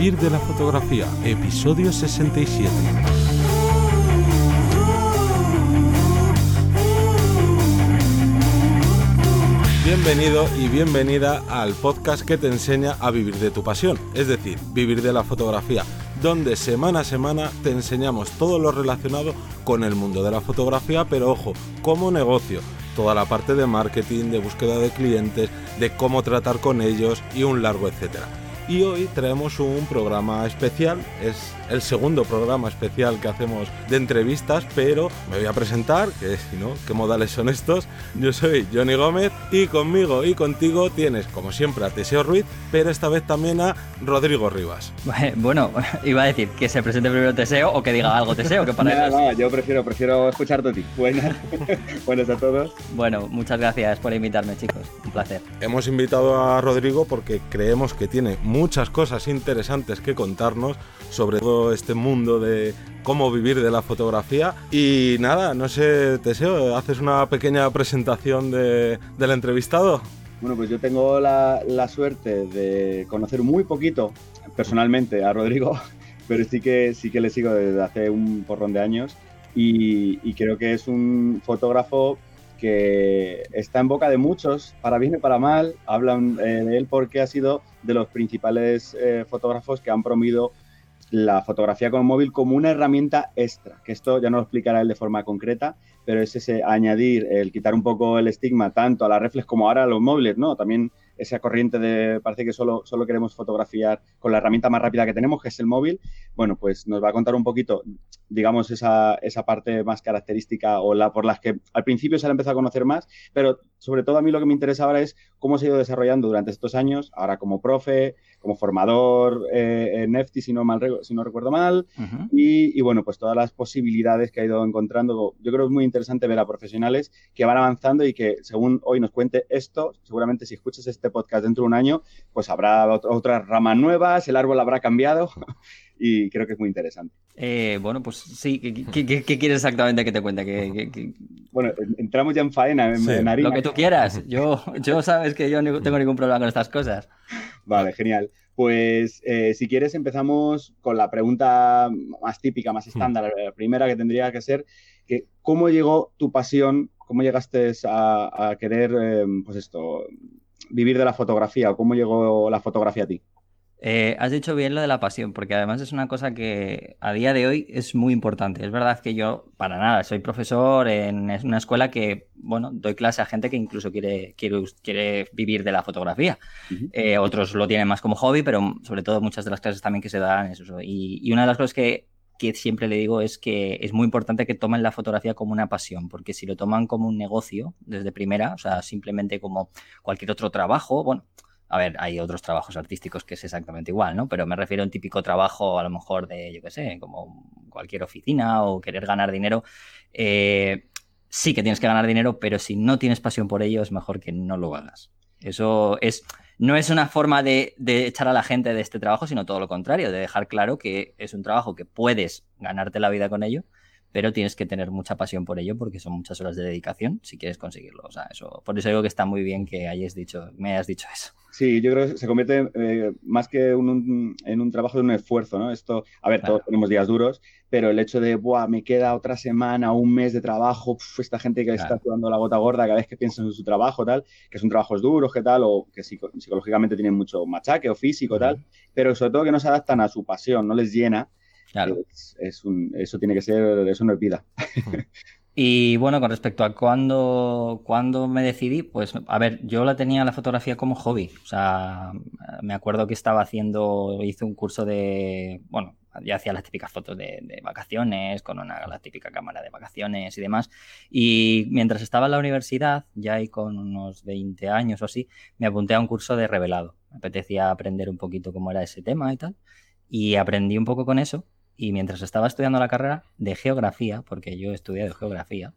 Vivir de la fotografía, episodio 67. Bienvenido y bienvenida al podcast que te enseña a vivir de tu pasión, es decir, vivir de la fotografía, donde semana a semana te enseñamos todo lo relacionado con el mundo de la fotografía, pero ojo, como negocio, toda la parte de marketing, de búsqueda de clientes, de cómo tratar con ellos y un largo etcétera. Y hoy traemos un programa especial, es el segundo programa especial que hacemos de entrevistas, pero me voy a presentar, que si no, qué modales son estos. Yo soy Johnny Gómez y conmigo y contigo tienes, como siempre, a Teseo Ruiz, pero esta vez también a Rodrigo Rivas. Bueno, iba a decir que se presente primero Teseo o que diga algo Teseo, que para no, no, yo prefiero, prefiero escucharte a ti. Buenas, buenas a todos. Bueno, muchas gracias por invitarme, chicos. Un placer. Hemos invitado a Rodrigo porque creemos que tiene muchas cosas interesantes que contarnos sobre todo este mundo de cómo vivir de la fotografía. Y nada, no sé, Teseo, ¿haces una pequeña presentación de, del entrevistado? Bueno, pues yo tengo la, la, suerte de conocer muy poquito personalmente a Rodrigo, pero sí que, sí que le sigo desde hace un porrón de años y, y creo que es un fotógrafo que está en boca de muchos, para bien y para mal, hablan eh, de él porque ha sido de los principales eh, fotógrafos que han promovido la fotografía con móvil como una herramienta extra, que esto ya no lo explicará él de forma concreta, pero es ese añadir, el quitar un poco el estigma tanto a la reflex como ahora a los móviles, ¿no? También esa corriente de parece que solo, solo queremos fotografiar con la herramienta más rápida que tenemos, que es el móvil, bueno, pues nos va a contar un poquito, digamos, esa, esa parte más característica o la por las que al principio se ha empezado a conocer más, pero sobre todo a mí lo que me interesa ahora es cómo se ha ido desarrollando durante estos años, ahora como profe, como formador eh, en Nefty, si no, mal, si no recuerdo mal, y, y, bueno, pues todas las posibilidades que ha ido encontrando. Yo creo que es muy interesante ver a profesionales que van avanzando y que según hoy nos cuente esto, seguramente si escuchas este podcast dentro de un año, pues habrá otras ramas nuevas, el árbol habrá cambiado y creo que es muy interesante. Eh, bueno, pues sí, ¿qué, quieres exactamente que te cuente? Que, Bueno, entramos ya en faena, en, harina. Lo que tú quieras. Yo, yo sabes que yo no tengo ningún problema con estas cosas. Vale, genial. Pues eh, si quieres empezamos con la pregunta más típica, más estándar, la primera que tendría que ser, que ¿cómo llegó tu pasión, cómo llegaste a, querer, eh, pues esto, vivir de la fotografía o cómo llegó la fotografía a ti? Eh, has dicho bien lo de la pasión, porque además es una cosa que a día de hoy es muy importante. Es verdad que yo, para nada, soy profesor en una escuela que, bueno, doy clase a gente que incluso quiere, quiere, quiere vivir de la fotografía. Eh, otros lo tienen más como hobby, pero sobre todo muchas de las clases también que se dan es eso. Y, una de las cosas que, que siempre le digo es que es muy importante que tomen la fotografía como una pasión, porque si lo toman como un negocio desde primera, o sea, simplemente como cualquier otro trabajo, bueno, a ver, hay otros trabajos artísticos que es exactamente igual, ¿no? Pero me refiero a un típico trabajo, a lo mejor de, yo qué sé, como cualquier oficina o querer ganar dinero. Eh, sí que tienes que ganar dinero, pero si no tienes pasión por ello, es mejor que no lo hagas. Eso es, no es una forma de, echar a la gente de este trabajo, sino todo lo contrario, de dejar claro que es un trabajo que puedes ganarte la vida con ello, pero tienes que tener mucha pasión por ello porque son muchas horas de dedicación si quieres conseguirlo. O sea, eso, por eso digo que está muy bien que hayas dicho, me hayas dicho eso. Sí, yo creo que se convierte eh, más que un, en un trabajo de un esfuerzo, ¿no? Esto, a ver, todos tenemos días duros, pero el hecho de, Buah, me queda otra semana, un mes de trabajo, esta gente que está jugando la gota gorda cada vez que piensa en su trabajo, tal, que son trabajos duros, que tal, o que psicológicamente tienen mucho machaque o físico, tal, pero sobre todo que no se adaptan a su pasión, no les llena Claro. Es, un, eso tiene que ser, eso no es vida. Y bueno, con respecto a cuándo, cuando me decidí, pues a ver, yo la tenía la fotografía como hobby. O sea, me acuerdo que estaba haciendo, hice un curso de, bueno, ya hacía las típicas fotos de, vacaciones, con una, la típica cámara de vacaciones y demás. Y mientras estaba en la universidad, ya ahí con unos 20 años o así, me apunté a un curso de revelado. Me apetecía aprender un poquito cómo era ese tema y tal. Y aprendí un poco con eso y mientras estaba estudiando la carrera de geografía, porque yo he estudiado geografía,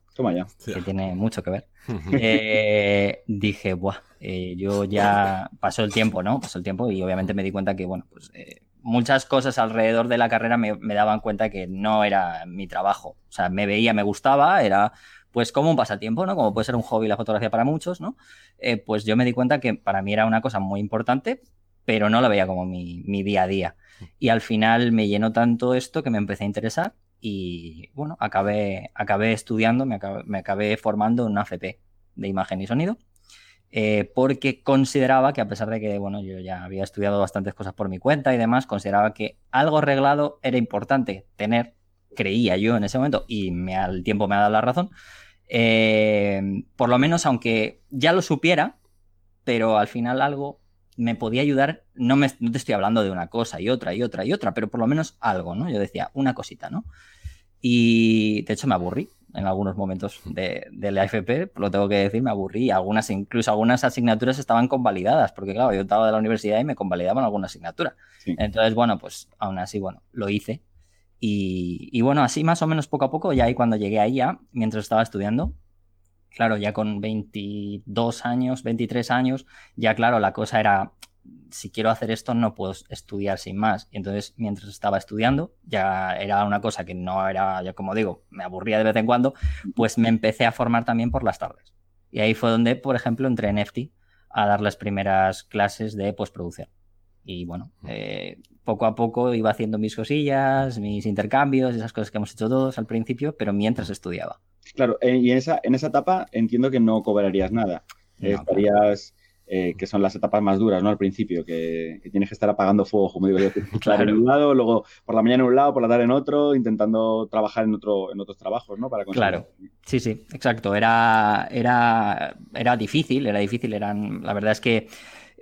que tiene mucho que ver, eh, dije, Buah, eh, yo ya pasó el tiempo, ¿no? Pasó el tiempo y obviamente me di cuenta que, bueno, pues eh, muchas cosas alrededor de la carrera me, me, daban cuenta que no era mi trabajo. O sea, me veía, me gustaba, era pues como un pasatiempo, ¿no? Como puede ser un hobby la fotografía para muchos, ¿no? pues yo me di cuenta que para mí era una cosa muy importante, pero no lo veía como mi, día a día. Y al final me llenó tanto esto que me empecé a interesar y bueno, acabé, acabé estudiando, me acabé, formando en una FP de imagen y sonido. Eh, porque consideraba que a pesar de que, bueno, yo ya había estudiado bastantes cosas por mi cuenta y demás, consideraba que algo arreglado era importante tener, creía yo en ese momento, y me, al tiempo me ha dado la razón, eh, por lo menos aunque ya lo supiera, pero al final algo me podía ayudar, no, me, no te estoy hablando de una cosa y otra y otra y otra, pero por lo menos algo, ¿no? Yo decía, una cosita, ¿no? Y de hecho me aburrí en algunos momentos de, la FP, lo tengo que decir, me aburrí. Algunas, incluso algunas asignaturas estaban convalidadas, porque claro, yo estaba de la universidad y me convalidaban alguna asignatura. Entonces, bueno, pues aún así, bueno, lo hice. Y, y, bueno, así más o menos poco a poco, ya ahí cuando llegué ahí ya, mientras estaba estudiando, claro, ya con 22 años, 23 años, ya claro, la cosa era, si quiero hacer esto no puedo estudiar sin más. Y entonces, mientras estaba estudiando, ya era una cosa que no era, ya como digo, me aburría de vez en cuando, pues me empecé a formar también por las tardes. Y ahí fue donde, por ejemplo, entré en EFTI a dar las primeras clases de postproducción. Y bueno, eh, poco a poco iba haciendo mis cosillas, mis intercambios, esas cosas que hemos hecho todos al principio, pero mientras estudiaba. Claro, eh, y en esa, en esa etapa entiendo que no cobrarías nada. Estarías, eh, que son las etapas más duras, ¿no? Al principio, que, tienes que estar apagando fuego, como digo yo. Claro. En un lado, luego por la mañana en un lado, por la tarde en otro, intentando trabajar en, otro, en otros trabajos, ¿no? Para claro, sí, sí, exacto. Era, era, era difícil, era difícil. Eran, la verdad es que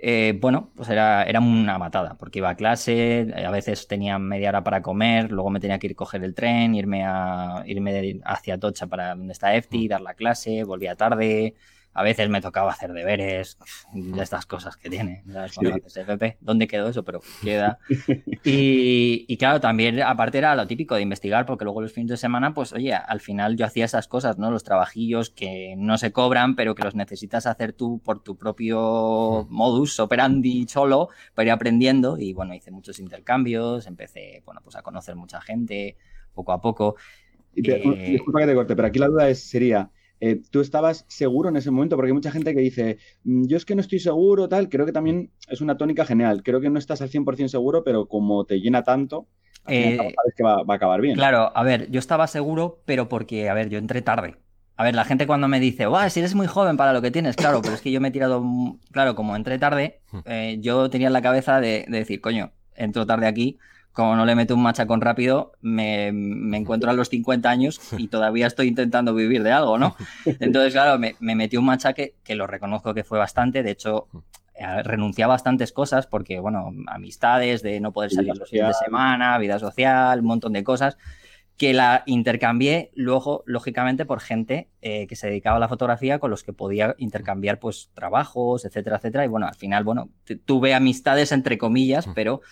eh, bueno, pues era, era una matada, porque iba a clase, a veces tenía media hora para comer, luego me tenía que ir a coger el tren, irme, a, irme hacia Tocha para donde está EFTI, mm. dar la clase, volvía tarde, a veces me tocaba hacer deberes, de estas cosas que tiene. ¿Dónde quedó eso? Pero queda. Y, claro, también, aparte era lo típico de investigar, porque luego los fines de semana, pues oye, al final yo hacía esas cosas, ¿no? Los trabajillos que no se cobran, pero que los necesitas hacer tú por tu propio modus operandi solo, para ir aprendiendo. Y bueno, hice muchos intercambios, empecé, bueno, pues a conocer mucha gente poco a poco. Eh, disculpa que te corte, pero aquí la duda es, sería, eh, ¿Tú estabas seguro en ese momento? Porque hay mucha gente que dice, mm, yo es que no estoy seguro, tal. Creo que también es una tónica genial. Creo que no estás al 100% seguro, pero como te llena tanto, eh, sabes que va, a acabar bien. Claro, a ver, yo estaba seguro, pero porque, a ver, yo entré tarde. A ver, la gente cuando me dice, ¡guau! Si eres muy joven para lo que tienes, claro, pero es que yo me he tirado, claro, como entré tarde, hmm. eh, yo tenía en la cabeza de, de decir, coño, entro tarde aquí, como no le meto un machacón rápido, me, encuentro a los 50 años y todavía estoy intentando vivir de algo, ¿no? Entonces, claro, me, me metí un machaque que lo reconozco que fue bastante, de hecho, eh, renuncié a bastantes cosas porque, bueno, amistades, de no poder salir los fines de semana, vida social, un montón de cosas, que la intercambié luego, lógicamente, por gente eh, que se dedicaba a la fotografía con los que podía intercambiar, pues, trabajos, etcétera, etcétera. Y bueno, al final, bueno, tuve amistades entre comillas, pero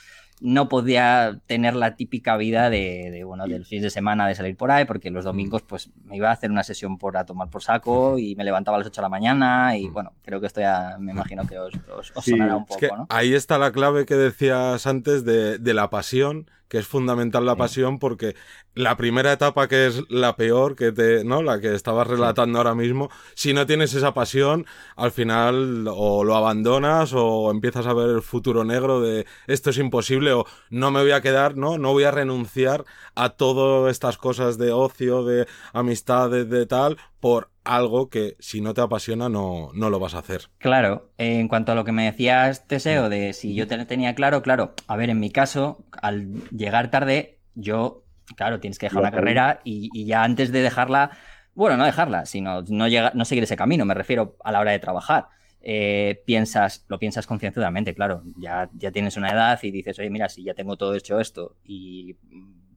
no podía tener la típica vida de, bueno, del fin de semana de salir por ahí, porque los domingos pues me iba a hacer una sesión por a tomar por saco y me levantaba a las 8 de la mañana y bueno, creo que esto ya me imagino que os, sonará un poco, ¿no? Ahí está la clave que decías antes de, de la pasión que es fundamental la pasión porque la primera etapa que es la peor que te, ¿no? La que estabas relatando ahora mismo, si no tienes esa pasión, al final o lo abandonas o empiezas a ver el futuro negro de esto es imposible o no me voy a quedar, ¿no? No voy a renunciar a todas estas cosas de ocio, de amistades, de tal, por algo que si no te apasiona no, no lo vas a hacer. Claro, en cuanto a lo que me decías, Teseo, de si yo te tenía claro, claro, a ver, en mi caso, al llegar tarde, yo, claro, tienes que dejar la carrera y, ya antes de dejarla, bueno, no dejarla, sino no, llega, no seguir ese camino, me refiero a la hora de trabajar. Eh, piensas, lo piensas concienzudamente, claro, ya, ya tienes una edad y dices, oye, mira, si ya tengo todo hecho esto y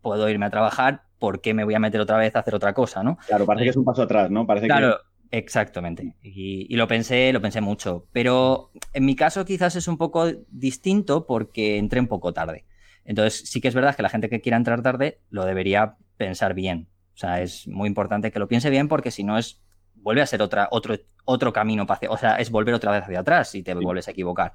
puedo irme a trabajar, ¿por qué me voy a meter otra vez a hacer otra cosa, no? Claro, parece que es un paso atrás, ¿no? Parece claro, exactamente. Y, lo pensé, lo pensé mucho. Pero en mi caso quizás es un poco distinto porque entré un poco tarde. Entonces sí que es verdad que la gente que quiera entrar tarde lo debería pensar bien. O sea, es muy importante que lo piense bien porque si no es vuelve a ser otra, otro, otro camino, o sea, es volver otra vez hacia atrás si te vuelves a equivocar.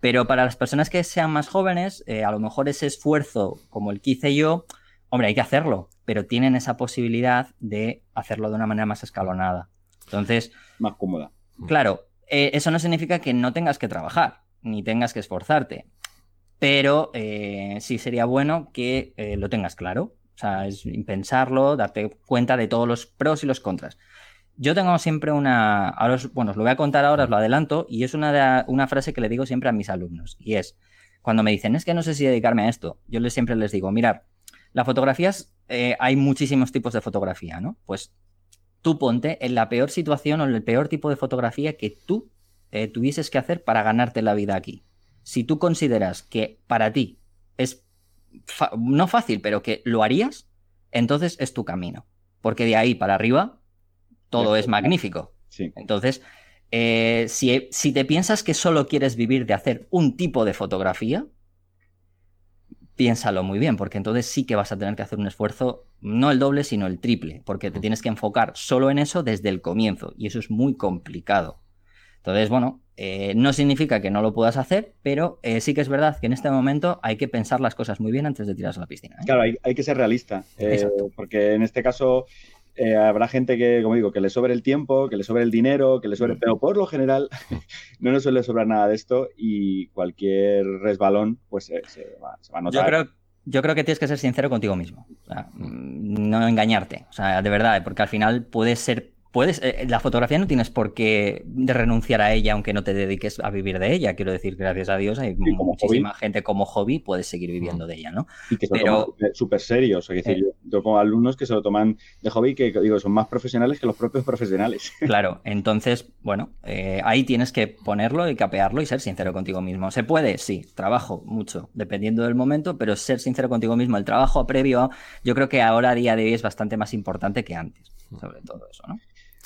Pero para las personas que sean más jóvenes, eh, a lo mejor ese esfuerzo como el que hice yo, Hombre, hay que hacerlo, pero tienen esa posibilidad de hacerlo de una manera más escalonada. Entonces. Más cómoda. Claro, eh, eso no significa que no tengas que trabajar, ni tengas que esforzarte. pero eh, sí sería bueno que eh, lo tengas claro. O sea, es pensarlo, darte cuenta de todos los pros y los contras. Yo tengo siempre una. Ahora bueno, os lo voy a contar ahora, os lo adelanto, y es una, una frase que le digo siempre a mis alumnos. Y es: cuando me dicen, es que no sé si dedicarme a esto, yo les, siempre les digo, mirad, las fotografías, eh, hay muchísimos tipos de fotografía, ¿no? Pues tú ponte en la peor situación o en el peor tipo de fotografía que tú tuvieses que hacer para ganarte la vida aquí si tú consideras que para ti es no fácil, pero que lo harías, entonces es tu camino. Porque de ahí para arriba todo es magnífico. Entonces, eh, si, si, te piensas que solo quieres vivir de hacer un tipo de fotografía, piénsalo muy bien, porque entonces sí que vas a tener que hacer un esfuerzo, no el doble, sino el triple, porque te tienes que enfocar solo en eso desde el comienzo, y eso es muy complicado. Entonces, bueno, eh, no significa que no lo puedas hacer, pero eh, sí que es verdad que en este momento hay que pensar las cosas muy bien antes de tirarse a la piscina. ¿eh? Claro, hay, que ser realista, porque en este caso habrá gente que, como digo, que le sobre el tiempo, que le sobre el dinero, que le sobre, pero por lo general no nos suele sobrar nada de esto y cualquier resbalón pues se, va, a notar. Yo creo, yo creo que tienes que ser sincero contigo mismo, mm, no engañarte, o sea, de verdad, porque al final puedes ser puedes, eh, la fotografía no tienes por qué renunciar a ella aunque no te dediques a vivir de ella. Quiero decir, gracias a Dios hay muchísima gente como hobby puedes seguir viviendo de ella, ¿no? Y que se Pero, súper serios. Es decir, eh. yo, tengo alumnos que se lo toman de hobby que digo, son más profesionales que los propios profesionales. Claro, entonces, bueno, eh, ahí tienes que ponerlo y capearlo y ser sincero contigo mismo. ¿Se puede? Sí, trabajo mucho, dependiendo del momento, pero ser sincero contigo mismo, el trabajo previo, yo creo que ahora a día de hoy es bastante más importante que antes, sobre todo eso, ¿no?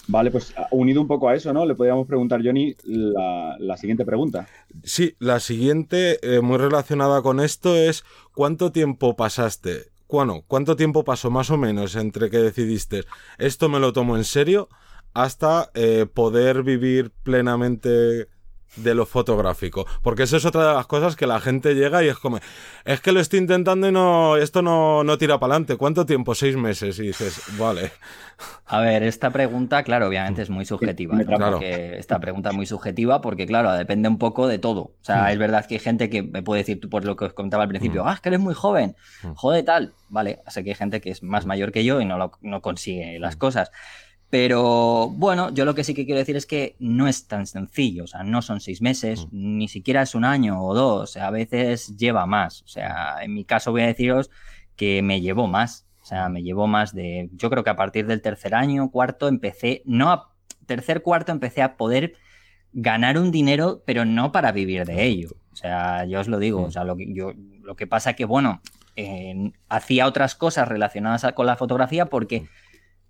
Vale, pues unido un poco a eso, ¿no? Le podríamos preguntar, Johnny, la, siguiente pregunta. Sí, la siguiente, eh, muy relacionada con esto, es ¿cuánto tiempo pasaste? Bueno, ¿cuánto tiempo pasó más o menos entre que decidiste esto me lo tomo en serio hasta eh, poder vivir plenamente de lo fotográfico. Porque eso es otra de las cosas que la gente llega y es como, es que lo estoy intentando y no, esto no, no tira para adelante. ¿Cuánto tiempo? Seis meses. Y dices, vale. A ver, esta pregunta, claro, obviamente es muy subjetiva. esta pregunta es muy subjetiva porque, claro, depende un poco de todo. O sea, mm. es verdad que hay gente que me puede decir, por lo que os comentaba al principio, mm. ah, es que eres muy joven, mm. joder, tal. Vale, sé que hay gente que es más mayor que yo y no, lo, no consigue las cosas. Pero bueno, yo lo que sí que quiero decir es que no es tan sencillo, o sea, no son seis meses, mm. ni siquiera es un año o dos, a veces lleva más. O sea, en mi caso voy a deciros que me llevó más, o sea, me llevó más de, yo creo que a partir del tercer año, cuarto, empecé, no a tercer, cuarto, empecé a poder ganar un dinero, pero no para vivir de ello. O sea, yo os lo digo, o sea, lo que, yo, lo que pasa que, bueno, hacía otras cosas relacionadas con la fotografía porque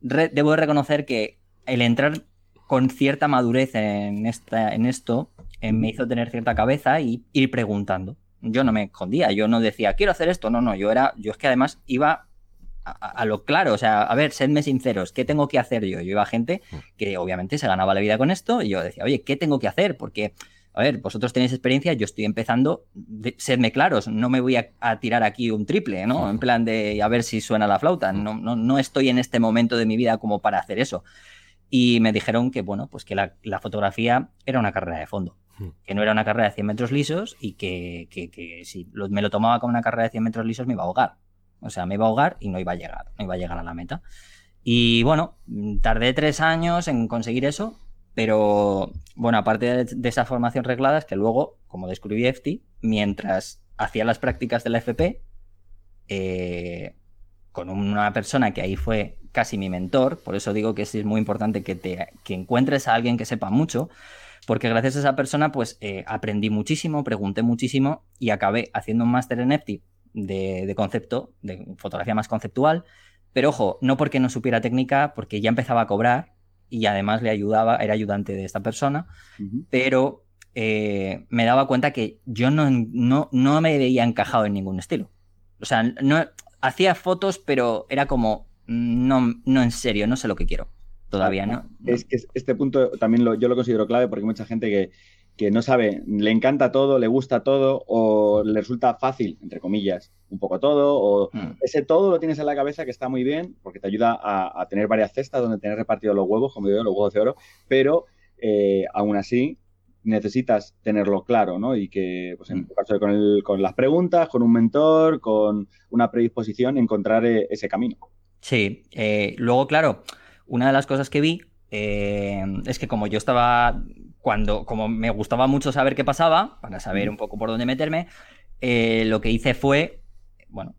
debo de reconocer que el entrar con cierta madurez en, esta, en esto eh, me hizo tener cierta cabeza y ir preguntando. Yo no me escondía, yo no decía, quiero hacer esto, no, no, yo era, yo es que además iba a, lo claro, o sea, a ver, sedme sinceros, ¿qué tengo que hacer yo? Yo iba a gente que obviamente se ganaba la vida con esto y yo decía, oye, ¿qué tengo que hacer? Porque a ver, vosotros tenéis experiencia, yo estoy empezando, sedme claros, no me voy a, tirar aquí un triple, ¿no? En plan de a ver si suena la flauta, no, no, no, estoy en este momento de mi vida como para hacer eso. Y me dijeron que, bueno, pues que la, fotografía era una carrera de fondo, que no era una carrera de 100 metros lisos y que, que, si me lo tomaba como una carrera de 100 metros lisos me iba a ahogar. O sea, me iba a ahogar y no iba a llegar, no iba a llegar a la meta. Y bueno, tardé tres años en conseguir eso, pero bueno, aparte de, esa formación reglada, es que luego, como descubrí EFTI, mientras hacía las prácticas de la FP, eh, con una persona que ahí fue casi mi mentor, por eso digo que es muy importante que, te, que encuentres a alguien que sepa mucho, porque gracias a esa persona pues eh, aprendí muchísimo, pregunté muchísimo y acabé haciendo un máster en EFTI de, de, concepto, de fotografía más conceptual, pero ojo, no porque no supiera técnica, porque ya empezaba a cobrar y además le ayudaba, era ayudante de esta persona, pero eh, me daba cuenta que yo no, no, no, me veía encajado en ningún estilo. O sea, no, hacía fotos, pero era como, no, no en serio, no sé lo que quiero. Todavía, ¿no? Es que este punto también lo, yo lo considero clave porque hay mucha gente que, que no sabe, le encanta todo, le gusta todo o le resulta fácil, entre comillas, un poco todo, o hmm. ese todo lo tienes en la cabeza que está muy bien porque te ayuda a, tener varias cestas donde tener repartidos los huevos, como digo, los huevos de oro, pero eh, aún así necesitas tenerlo claro, ¿no? Y que, pues en tu caso, con, con las preguntas, con un mentor, con una predisposición, encontrar eh, ese camino. Sí, eh, luego, claro, una de las cosas que vi eh, es que como yo estaba, cuando, como me gustaba mucho saber qué pasaba, para saber un poco por dónde meterme, lo que hice fue, bueno,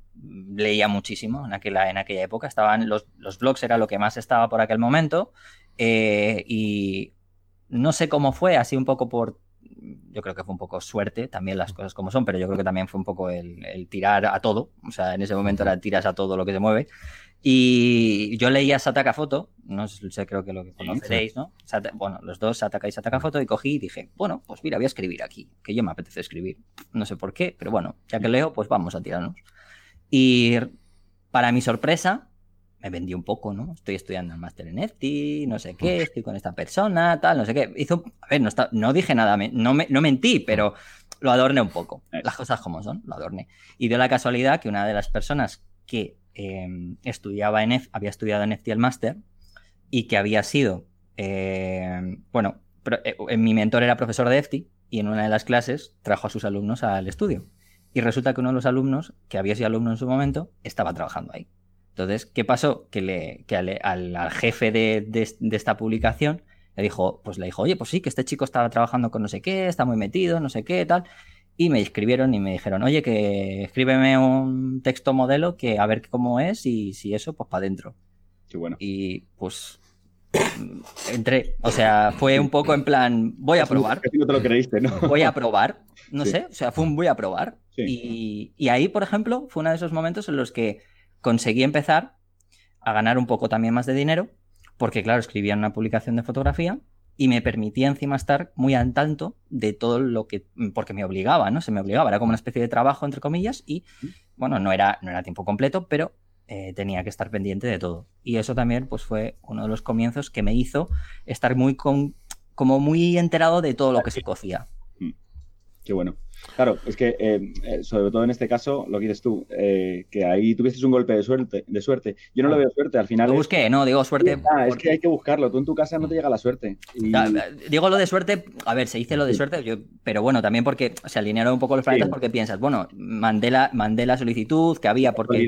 leía muchísimo en aquella, en aquella época, estaban los, los blogs, era lo que más estaba por aquel momento, y no sé cómo fue, así un poco por. Yo creo que fue un poco suerte, también las cosas como son, pero yo creo que también fue un poco el, tirar a todo. O sea, en ese momento era tiras a todo lo que se mueve. Y yo leía Sataka Foto, no sé, creo que lo que conoceréis, ¿no? bueno, los dos, Sataka y Sataka Foto, y cogí y dije, bueno, pues mira, voy a escribir aquí, que yo me apetece escribir. No sé por qué, pero bueno, ya que leo, pues vamos a tirarnos. Y para mi sorpresa, me vendí un poco, ¿no? Estoy estudiando el máster en NFT, no sé qué, estoy con esta persona, tal, no sé qué. Hizo, a ver, no, está, no dije nada, no, me, no mentí, pero lo adorné un poco. Las cosas como son, lo adorné. Y dio la casualidad que una de las personas que em, estudiaba en había estudiado en NFT el máster y que había sido, em, bueno, eh, mi mentor era profesor de NFT y en una de las clases trajo a sus alumnos al estudio. Y resulta que uno de los alumnos, que había sido alumno en su momento, estaba trabajando ahí. Entonces, ¿qué pasó? Que, le, que al, jefe de, esta publicación le dijo, pues le dijo, oye, pues sí, que este chico estaba trabajando con no sé qué, está muy metido, no sé qué, tal. Y me escribieron y me dijeron, oye, que escríbeme un texto modelo que a ver cómo es y si eso, pues para adentro. Qué bueno. Y pues entré. O sea, fue un poco en plan, voy a probar. no te lo creíste, ¿no? Voy a probar. No sé, o sea, fue un voy a probar. Y, y ahí, por ejemplo, fue uno de esos momentos en los que conseguí empezar a ganar un poco también más de dinero, porque claro, escribía una publicación de fotografía y me permitía encima estar muy al tanto de todo lo que, porque me obligaba, ¿no? Se me obligaba, era como una especie de trabajo, entre comillas, y bueno, no era, no era tiempo completo, pero eh, tenía que estar pendiente de todo. Y eso también, pues fue uno de los comienzos que me hizo estar muy con, como muy enterado de todo lo que se cocía. Qué bueno. Claro, es que eh, eh, sobre todo en este caso, lo que dices tú, eh, que ahí tuviste un golpe de suerte, de suerte. Yo no lo veo suerte, al final. Lo busqué, no, digo suerte. Ah, es que hay que buscarlo. Tú en tu casa no te llega la suerte. Digo lo de suerte, a ver, se dice lo de suerte, pero bueno, también porque se alinearon un poco los planetas porque piensas, bueno, mandé la, mandé la solicitud que había porque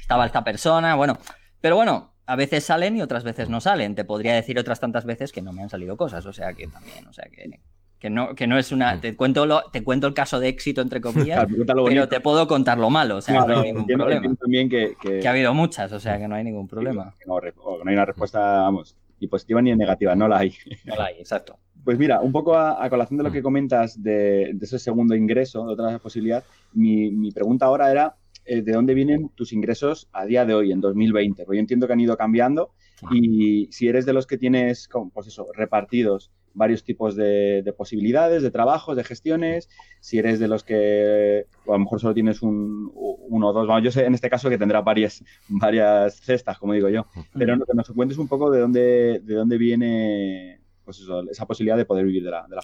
estaba esta persona, bueno, pero bueno, a veces salen y otras veces no salen. Te podría decir otras tantas veces que no me han salido cosas, o sea que también, o sea que que no, que no es una. Te cuento, lo, te cuento el caso de éxito, entre comillas, pero te puedo contar lo malo, o sea, no hay ningún problema. También que, que, ha habido muchas, o sea, que no hay ningún problema. no, hay una respuesta, vamos, ni positiva ni negativa, no la hay. No la hay, exacto. Pues mira, un poco a, colación de lo que comentas de, ese segundo ingreso, de otra posibilidad, mi, mi pregunta ahora era eh, de dónde vienen tus ingresos a día de hoy, en 2020. Porque yo entiendo que han ido cambiando y si eres de los que tienes, pues eso, repartidos varios tipos de, posibilidades, de trabajos, de gestiones, si eres de los que a lo mejor solo tienes un, uno o dos, bueno, yo sé en este caso que tendrá varias, varias cestas, como digo yo, pero que nos cuentes un poco de dónde, de dónde viene pues esa posibilidad de poder vivir de la, de la.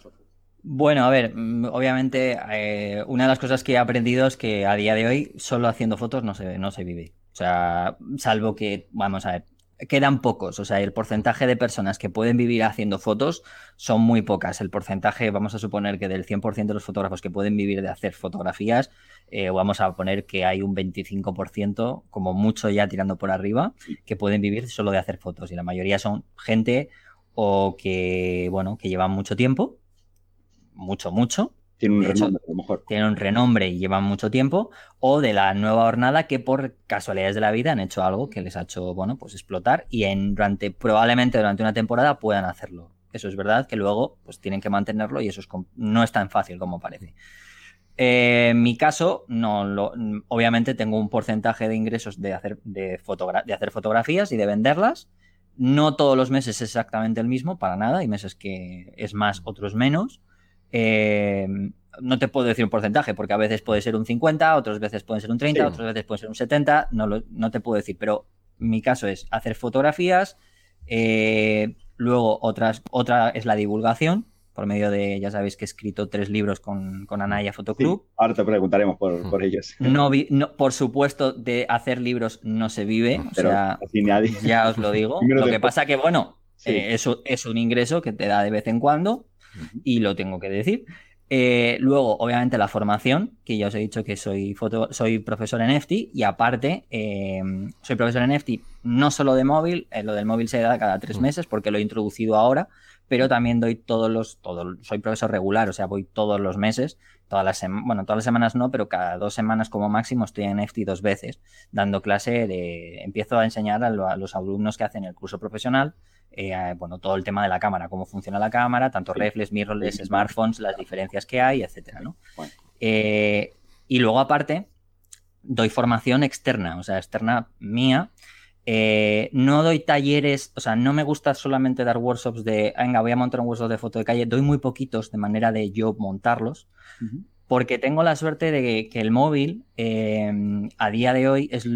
Bueno, a ver, obviamente eh, una de las cosas que he aprendido es que a día de hoy solo haciendo fotos no se, no se vive. O sea, salvo que, vamos a ver, quedan pocos, o sea, el porcentaje de personas que pueden vivir haciendo fotos son muy pocas. El porcentaje, vamos a suponer que del 100% de los fotógrafos que pueden vivir de hacer fotografías, eh, vamos a poner que hay un 25%, como mucho ya tirando por arriba, que pueden vivir solo de hacer fotos. Y la mayoría son gente o que, bueno, que llevan mucho tiempo, mucho, mucho, tiene un renombre, a lo mejor. Tiene un renombre y llevan mucho tiempo, o de la nueva hornada que por casualidades de la vida han hecho algo que les ha hecho, bueno, pues explotar y en, durante, probablemente durante una temporada puedan hacerlo. Eso es verdad que luego pues tienen que mantenerlo y eso es, no es tan fácil como parece. Eh, en mi caso, no lo, obviamente tengo un porcentaje de ingresos de hacer, de, de hacer fotografías y de venderlas. No todos los meses es exactamente el mismo, para nada. Hay meses que es más, otros menos. Eh, no te puedo decir un porcentaje, porque a veces puede ser un 50, otras veces puede ser un 30, otras veces puede ser un 70, no, no te puedo decir, pero mi caso es hacer fotografías, eh, luego otras, otra es la divulgación, por medio de, ya sabéis que he escrito tres libros con, con Anaya Fotoclub. ahora te preguntaremos por, ellos. No, por supuesto, de hacer libros no se vive, o sea, ya os lo digo. lo que pasa que, bueno, eh, eso es un ingreso que te da de vez en cuando y lo tengo que decir. Eh, luego, obviamente, la formación, que ya os he dicho que soy, foto, soy profesor en EFTI y aparte, eh, soy profesor en EFTI no solo de móvil, eh, lo del móvil se da cada tres meses porque lo he introducido ahora, pero también doy todos los, todo, soy profesor regular, o sea, voy todos los meses, todas las bueno, todas las semanas no, pero cada dos semanas como máximo estoy en EFTI dos veces, dando clase de, empiezo a enseñar a los alumnos que hacen el curso profesional, eh, bueno, todo el tema de la cámara, cómo funciona la cámara, tanto reflex, mirrorless, smartphones, las diferencias que hay, etcétera, ¿no? Eh, y luego, aparte, doy formación externa, o sea, externa mía. Eh, no doy talleres, o sea, no me gusta solamente dar workshops de, venga, voy a montar un workshop de foto de calle, doy muy poquitos de manera de yo montarlos, porque tengo la suerte de que, el móvil a día de hoy es,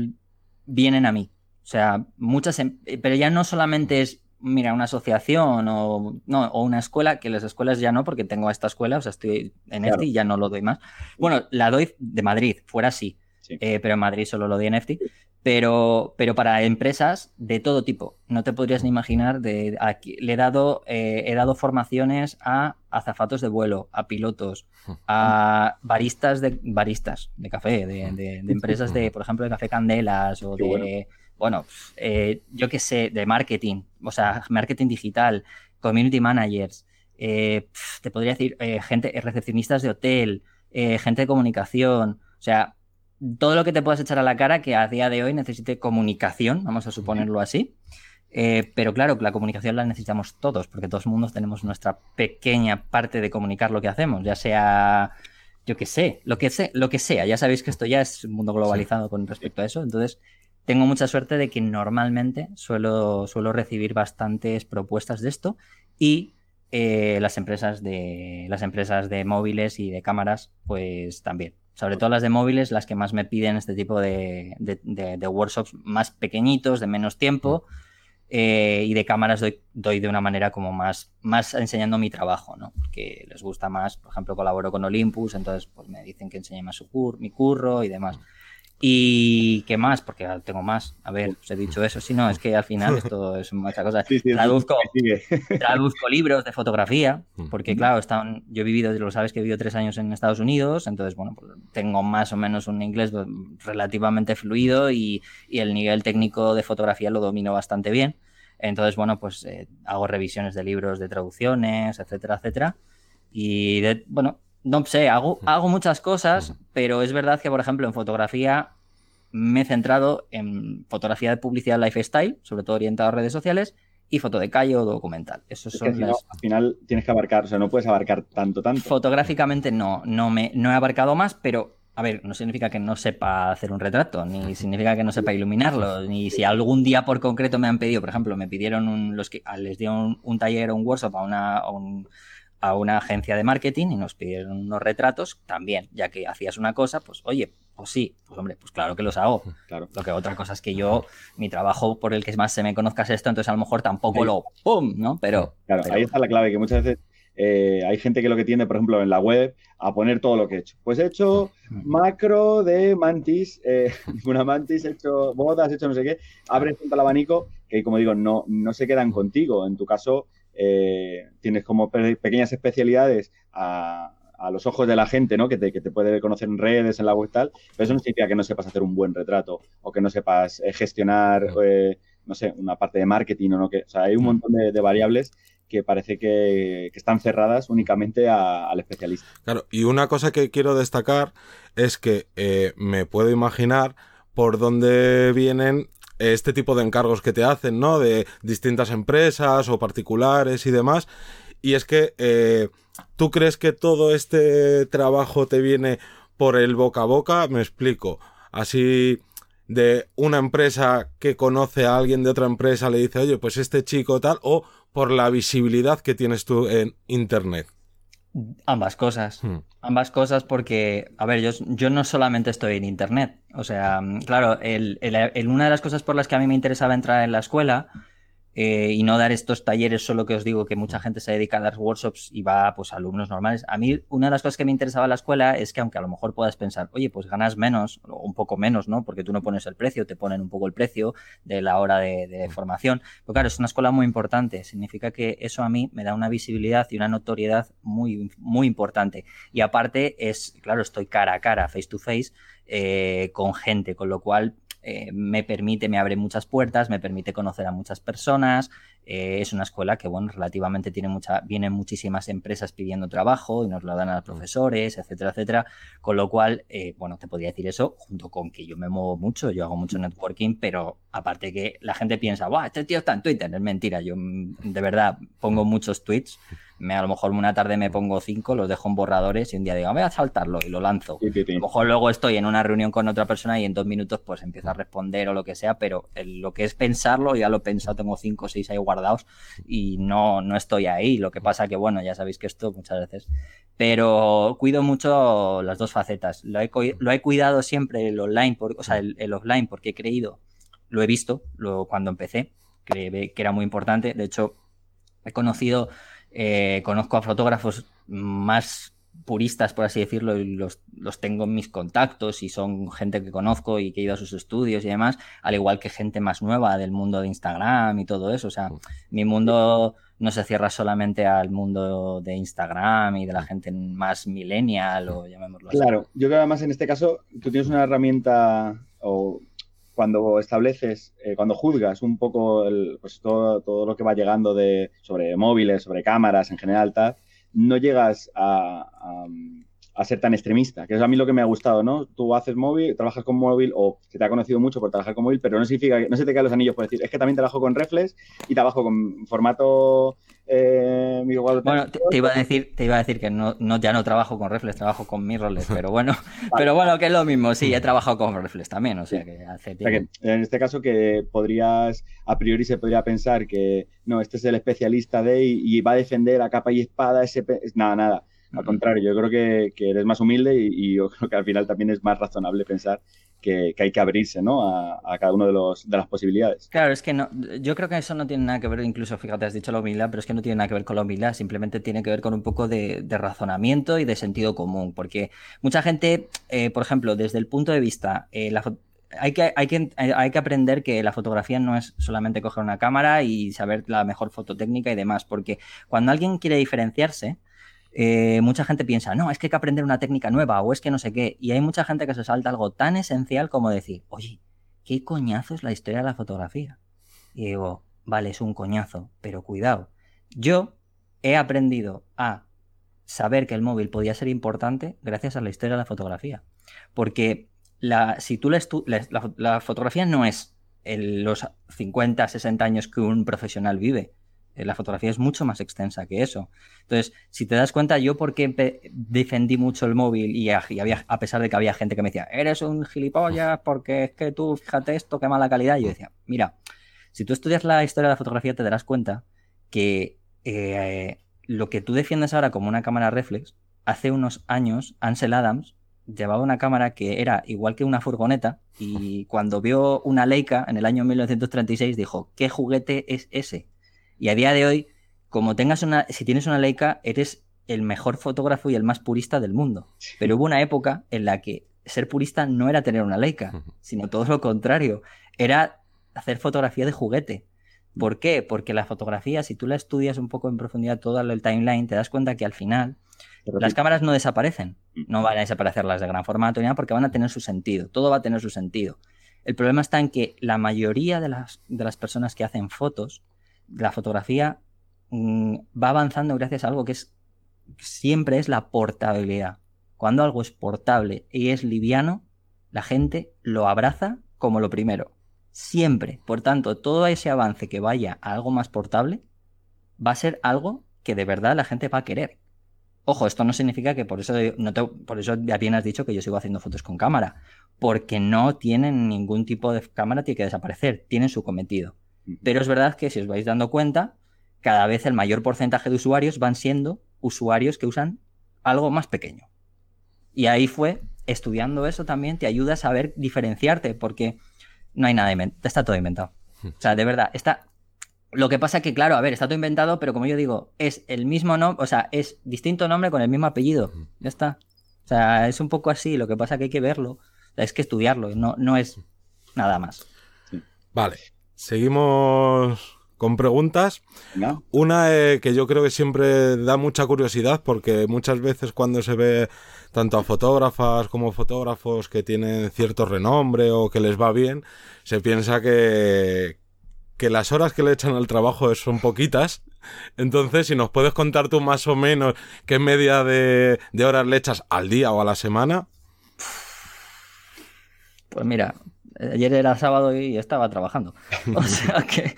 vienen a mí. O sea, muchas, em, pero ya no solamente es mira, una asociación o, no, o una escuela, que las escuelas ya no, porque tengo esta escuela, o sea, estoy en EFTI y ya no lo doy más. Bueno, la doy de Madrid, fuera sí, eh, pero en Madrid solo lo doy en EFTI. Pero, pero para empresas de todo tipo, no te podrías ni imaginar, de, aquí, le he dado, eh, he dado formaciones a azafatos de vuelo, a pilotos, a baristas de baristas de café, de, empresas de, por ejemplo, de café Candelas o de bueno, eh, yo qué sé, de marketing, o sea, marketing digital, community managers, eh, te podría decir eh, gente, recepcionistas de hotel, gente de comunicación, o sea, todo lo que te puedas echar a la cara que a día de hoy necesite comunicación, vamos a suponerlo así. pero claro, la comunicación la necesitamos todos, porque todos mundos tenemos nuestra pequeña parte de comunicar lo que hacemos, ya sea, yo qué sé, lo que, sé, lo que sea. Ya sabéis que esto ya es un mundo globalizado con respecto a eso. Entonces, tengo mucha suerte de que normalmente suelo, suelo recibir bastantes propuestas de esto y eh, las, empresas de, las empresas de móviles y de cámaras, pues también. Sobre todo las de móviles, las que más me piden este tipo de, workshops más pequeñitos, de menos tiempo. Eh, y de cámaras doy, doy, de una manera como más, más enseñando mi trabajo, ¿no? Que les gusta más, por ejemplo, colaboro con Olympus, entonces pues me dicen que enseñe más su mi curro y demás. ¿Y qué más? Porque tengo más. A ver, os he dicho eso. Si no, es que al final esto es mucha cosa. traduzco, traduzco libros de fotografía, porque claro, están, yo he vivido, lo sabes que he vivido tres años en Estados Unidos, entonces, bueno, pues tengo más o menos un inglés relativamente fluido y, el nivel técnico de fotografía lo domino bastante bien. Entonces, bueno, pues eh, hago revisiones de libros de traducciones, etcétera, etcétera. Y, de, bueno, no sé, hago, hago muchas cosas, pero es verdad que, por ejemplo, en fotografía me he centrado en fotografía de publicidad lifestyle, sobre todo orientado a redes sociales, y foto de calle o documental. Eso son al final tienes que abarcar, o sea, no puedes abarcar tanto, tanto. Fotográficamente no, no, me, no he abarcado más, pero a ver, no significa que no sepa hacer un retrato, ni significa que no sepa iluminarlo, ni si algún día por concreto me han pedido, por ejemplo, me pidieron un, los que les dieron un, taller o un workshop a una, un, a una agencia de marketing y nos pidieron unos retratos también, ya que hacías una cosa, pues oye, pues sí, pues hombre, pues claro que los hago. Claro. Lo que otra cosa es que yo, mi trabajo por el que más se me conozca es esto, entonces a lo mejor tampoco lo ¡pum! ¿no? Pero. Claro, ahí está la clave, que muchas veces eh, hay gente que lo que tiene, por ejemplo, en la web, a poner todo lo que he hecho. Pues he hecho macro de mantis, eh, una mantis, he hecho bodas, he hecho no sé qué, abres tanto el abanico que, como digo, no, no se quedan contigo. En tu caso, eh, tienes como pequeñas especialidades a, los ojos de la gente, ¿no? Que te, que te, puede conocer en redes, en la web y tal, pero eso no significa que no sepas hacer un buen retrato o que no sepas eh, gestionar, eh, no sé, una parte de marketing o no que, o sea, hay un montón de, variables que parece que, están cerradas únicamente al especialista. Claro, y una cosa que quiero destacar es que me puedo imaginar por dónde vienen este tipo de encargos que te hacen, ¿no? De distintas empresas o particulares y demás. Y es que eh, tú crees que todo este trabajo te viene por el boca a boca, me explico. Así de una empresa que conoce a alguien de otra empresa le dice, oye, pues este chico tal, o por la visibilidad que tienes tú en Internet. Ambas cosas. Hmm. Ambas cosas porque, a ver, yo, yo no solamente estoy en Internet. O sea, claro, el, una de las cosas por las que a mí me interesaba entrar en la escuela eh, y no dar estos talleres solo que os digo que mucha gente se dedica a dar workshops y va pues alumnos normales. A mí una de las cosas que me interesaba en la escuela es que aunque a lo mejor puedas pensar, oye, pues ganas menos o un poco menos, ¿no? Porque tú no pones el precio, te ponen un poco el precio de la hora de, formación. Pero claro, es una escuela muy importante. Significa que eso a mí me da una visibilidad y una notoriedad muy, muy importante. Y aparte es, claro, estoy cara a cara, face to face, eh, con gente, con lo cual eh, me permite, me abre muchas puertas, me permite conocer a muchas personas. Eh, es una escuela que, bueno, relativamente tiene mucha, vienen muchísimas empresas pidiendo trabajo y nos lo dan a los profesores, etcétera, etcétera. Con lo cual, eh, bueno, te podría decir eso, junto con que yo me muevo mucho, yo hago mucho networking, pero aparte que la gente piensa, ¡guau! Este tío está en Twitter. Es mentira, yo mm, de verdad pongo muchos tweets me, a lo mejor una tarde me pongo cinco, los dejo en borradores y un día digo, voy a saltarlo y lo lanzo. A lo mejor luego estoy en una reunión con otra persona y en dos minutos pues empiezo a responder o lo que sea, pero lo que es pensarlo ya lo he pensado, tengo cinco o seis ahí guardados y no, no estoy ahí. Lo que pasa que, bueno, ya sabéis que esto muchas veces. Pero cuido mucho las dos facetas. Lo he, lo he cuidado siempre el online, o sea, el, offline porque he creído, lo he visto lo, cuando empecé, que, que era muy importante. De hecho, he conocido eh, conozco a fotógrafos más puristas, por así decirlo, y los, los, tengo en mis contactos y son gente que conozco y que he ido a sus estudios y demás, al igual que gente más nueva del mundo de Instagram y todo eso. O sea, mi mundo no se cierra solamente al mundo de Instagram y de la gente más millennial o llamémoslo así. Claro, yo creo que además en este caso tú tienes una herramienta o cuando estableces, eh, cuando juzgas un poco pues todo, todo, lo que va llegando de, sobre móviles, sobre cámaras en general, tal, no llegas a, a, ser tan extremista, que es a mí lo que me ha gustado, ¿no? Tú haces móvil, trabajas con móvil o se te ha conocido mucho por trabajar con móvil, pero no significa que no se te caen los anillos por decir, es que también trabajo con reflex y trabajo con formato eh, bueno, te, iba a decir, te iba a decir que no, no ya no trabajo con reflex, trabajo con mirrorless, pero bueno, pero bueno, que es lo mismo, sí, he trabajado con reflex también, o sea que hace tiempo. en este caso que podrías, a priori se podría pensar que no, este es el especialista de y, va a defender a capa y espada ese... Nada, nada. Al contrario, yo creo que, eres más humilde y, yo creo que al final también es más razonable pensar que, hay que abrirse ¿no? a, cada una de, los, de las posibilidades. Claro, es que no, yo creo que eso no tiene nada que ver, incluso fíjate, has dicho la humildad, pero es que no tiene nada que ver con la humildad, simplemente tiene que ver con un poco de, razonamiento y de sentido común, porque mucha gente, eh, por ejemplo, desde el punto de vista, eh, hay que, hay, que, hay que aprender que la fotografía no es solamente coger una cámara y saber la mejor fototécnica y demás, porque cuando alguien quiere diferenciarse, eh, mucha gente piensa, no, es que hay que aprender una técnica nueva o es que no sé qué. Y hay mucha gente que se salta algo tan esencial como decir, oye, ¿qué coñazo es la historia de la fotografía? Y digo, vale, es un coñazo, pero cuidado. Yo he aprendido a saber que el móvil podía ser importante gracias a la historia de la fotografía. Porque la, si tú la, la fotografía no es los 50, 60 años que un profesional vive. Eh, la fotografía es mucho más extensa que eso. Entonces, si te das cuenta, yo porque defendí mucho el móvil y, había, a pesar de que había gente que me decía, eres un gilipollas porque es que tú, fíjate esto, qué mala calidad, yo decía, mira, si tú estudias la historia de la fotografía te darás cuenta que eh, lo que tú defiendes ahora como una cámara reflex, hace unos años Ansel Adams llevaba una cámara que era igual que una furgoneta y cuando vio una Leica en el año 1936 dijo, ¿qué juguete es ese? Y a día de hoy, como tengas una, si tienes una Leica, eres el mejor fotógrafo y el más purista del mundo. Pero hubo una época en la que ser purista no era tener una Leica, sino todo lo contrario, era hacer fotografía de juguete. ¿Por qué? Porque la fotografía, si tú la estudias un poco en profundidad todo el timeline, te das cuenta que al final las cámaras no desaparecen. Mm. No van a desaparecer las de gran formato ni nada porque van a tener su sentido. Todo va a tener su sentido. El problema está en que la mayoría de las, de las personas que hacen fotos la fotografía mm, va avanzando gracias a algo que es siempre es la portabilidad. Cuando algo es portable y es liviano, la gente lo abraza como lo primero. Siempre. Por tanto, todo ese avance que vaya a algo más portable va a ser algo que de verdad la gente va a querer. Ojo, esto no significa que por eso, no por eso bien has dicho que yo sigo haciendo fotos con cámara, porque no tienen ningún tipo de cámara, tiene que desaparecer, tienen su cometido. Pero es verdad que si os vais dando cuenta, cada vez el mayor porcentaje de usuarios van siendo usuarios que usan algo más pequeño. Y ahí fue, estudiando eso también te ayuda a saber diferenciarte, porque no hay nada inventado, está todo inventado. O sea, de verdad, está, Lo que pasa que, claro, a ver, está todo inventado, pero como yo digo, es el mismo nombre, o sea, es distinto nombre con el mismo apellido. Ya está. O sea, es un poco así, lo que pasa que hay que verlo. es que estudiarlo, no, no es nada más. Vale, seguimos con preguntas. Una eh, que yo creo que siempre da mucha curiosidad porque muchas veces cuando se ve tanto a fotógrafas como fotógrafos que tienen cierto renombre o que les va bien, se piensa que, que las horas que le echan al trabajo son poquitas. Entonces, si nos puedes contar tú más o menos qué media de, horas le echas al día o a la semana. Pues mira, ayer era sábado y estaba trabajando. O sea que.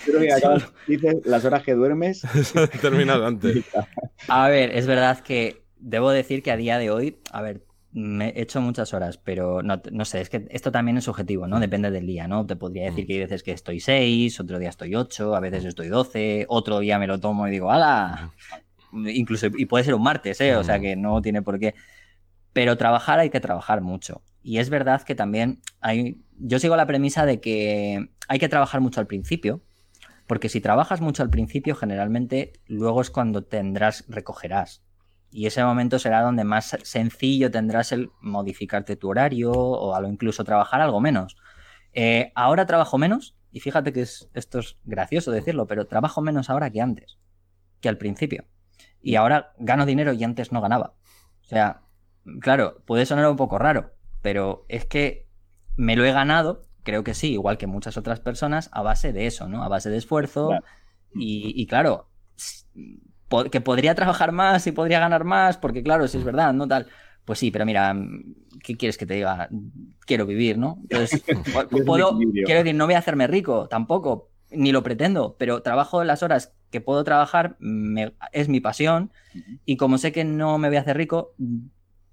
dices las horas que duermes. Terminado antes. A ver, es verdad que debo decir que a día de hoy, a ver, me he hecho muchas horas, pero no, no, sé, es que esto también es subjetivo, ¿no? Depende del día, ¿no? Te podría decir mm. que hay veces que estoy 6, otro día estoy 8, a veces estoy 12, otro día me lo tomo y digo, ¡hala! Incluso, y puede ser un martes, ¿eh? O sea que no tiene por qué. Pero trabajar hay que trabajar mucho. Y es verdad que también hay. Yo sigo la premisa de que hay que trabajar mucho al principio, porque si trabajas mucho al principio, generalmente luego es cuando tendrás, recogerás. Y ese momento será donde más sencillo tendrás el modificarte tu horario o incluso trabajar algo menos. Eh, ahora trabajo menos, y fíjate que esto es gracioso decirlo, pero trabajo menos ahora que antes, que al principio. Y ahora gano dinero y antes no ganaba. O sea, claro, puede sonar un poco raro, pero es que me lo he ganado, creo que sí, igual que muchas otras personas, a base de eso, ¿no? A base de esfuerzo. Y, y claro, que podría trabajar más y podría ganar más, porque claro, si es verdad, ¿no? Tal. Pues sí, pero mira, ¿qué quieres que te diga? Quiero vivir, ¿no? Entonces, puedo, quiero decir, no voy a hacerme rico, tampoco, ni lo pretendo, pero trabajo las horas que puedo trabajar, es mi pasión, y como sé que no me voy a hacer rico,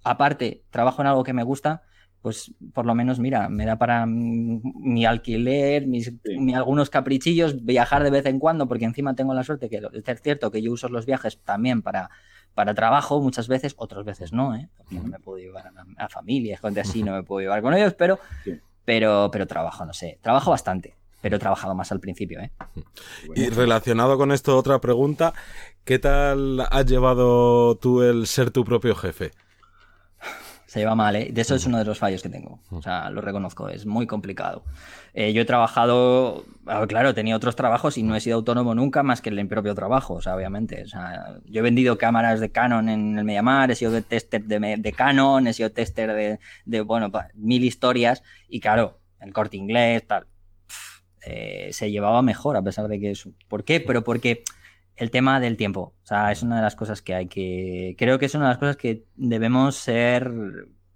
aparte, trabajo en algo que me gusta, pues por lo menos, mira, me da para mi alquiler, mis, algunos caprichillos, viajar de vez en cuando, porque encima tengo la suerte que es cierto que yo uso los viajes también para, para trabajo muchas veces, otras veces no, ¿eh? porque no me puedo llevar a, familia, gente así, no me puedo llevar con ellos, pero, pero, pero trabajo, no sé, trabajo bastante. Pero he trabajado más al principio, ¿eh? Y relacionado con esto, otra pregunta. ¿Qué tal has llevado tú el ser tu propio jefe? Se lleva mal, ¿eh? De eso es uno de los fallos que tengo. O sea, lo reconozco, es muy complicado. Eh, yo he trabajado, claro, he tenido otros trabajos y no he sido autónomo nunca más que en el propio trabajo, o sea, obviamente. O sea, yo he vendido cámaras de Canon en el Mediamar, he sido tester de, de Canon, he sido tester de, de, bueno, mil historias y claro, el corte inglés, tal. Eh, se llevaba mejor a pesar de que eso. ¿Por qué? Pero porque el tema del tiempo. O sea, es una de las cosas que hay que. Creo que es una de las cosas que debemos ser.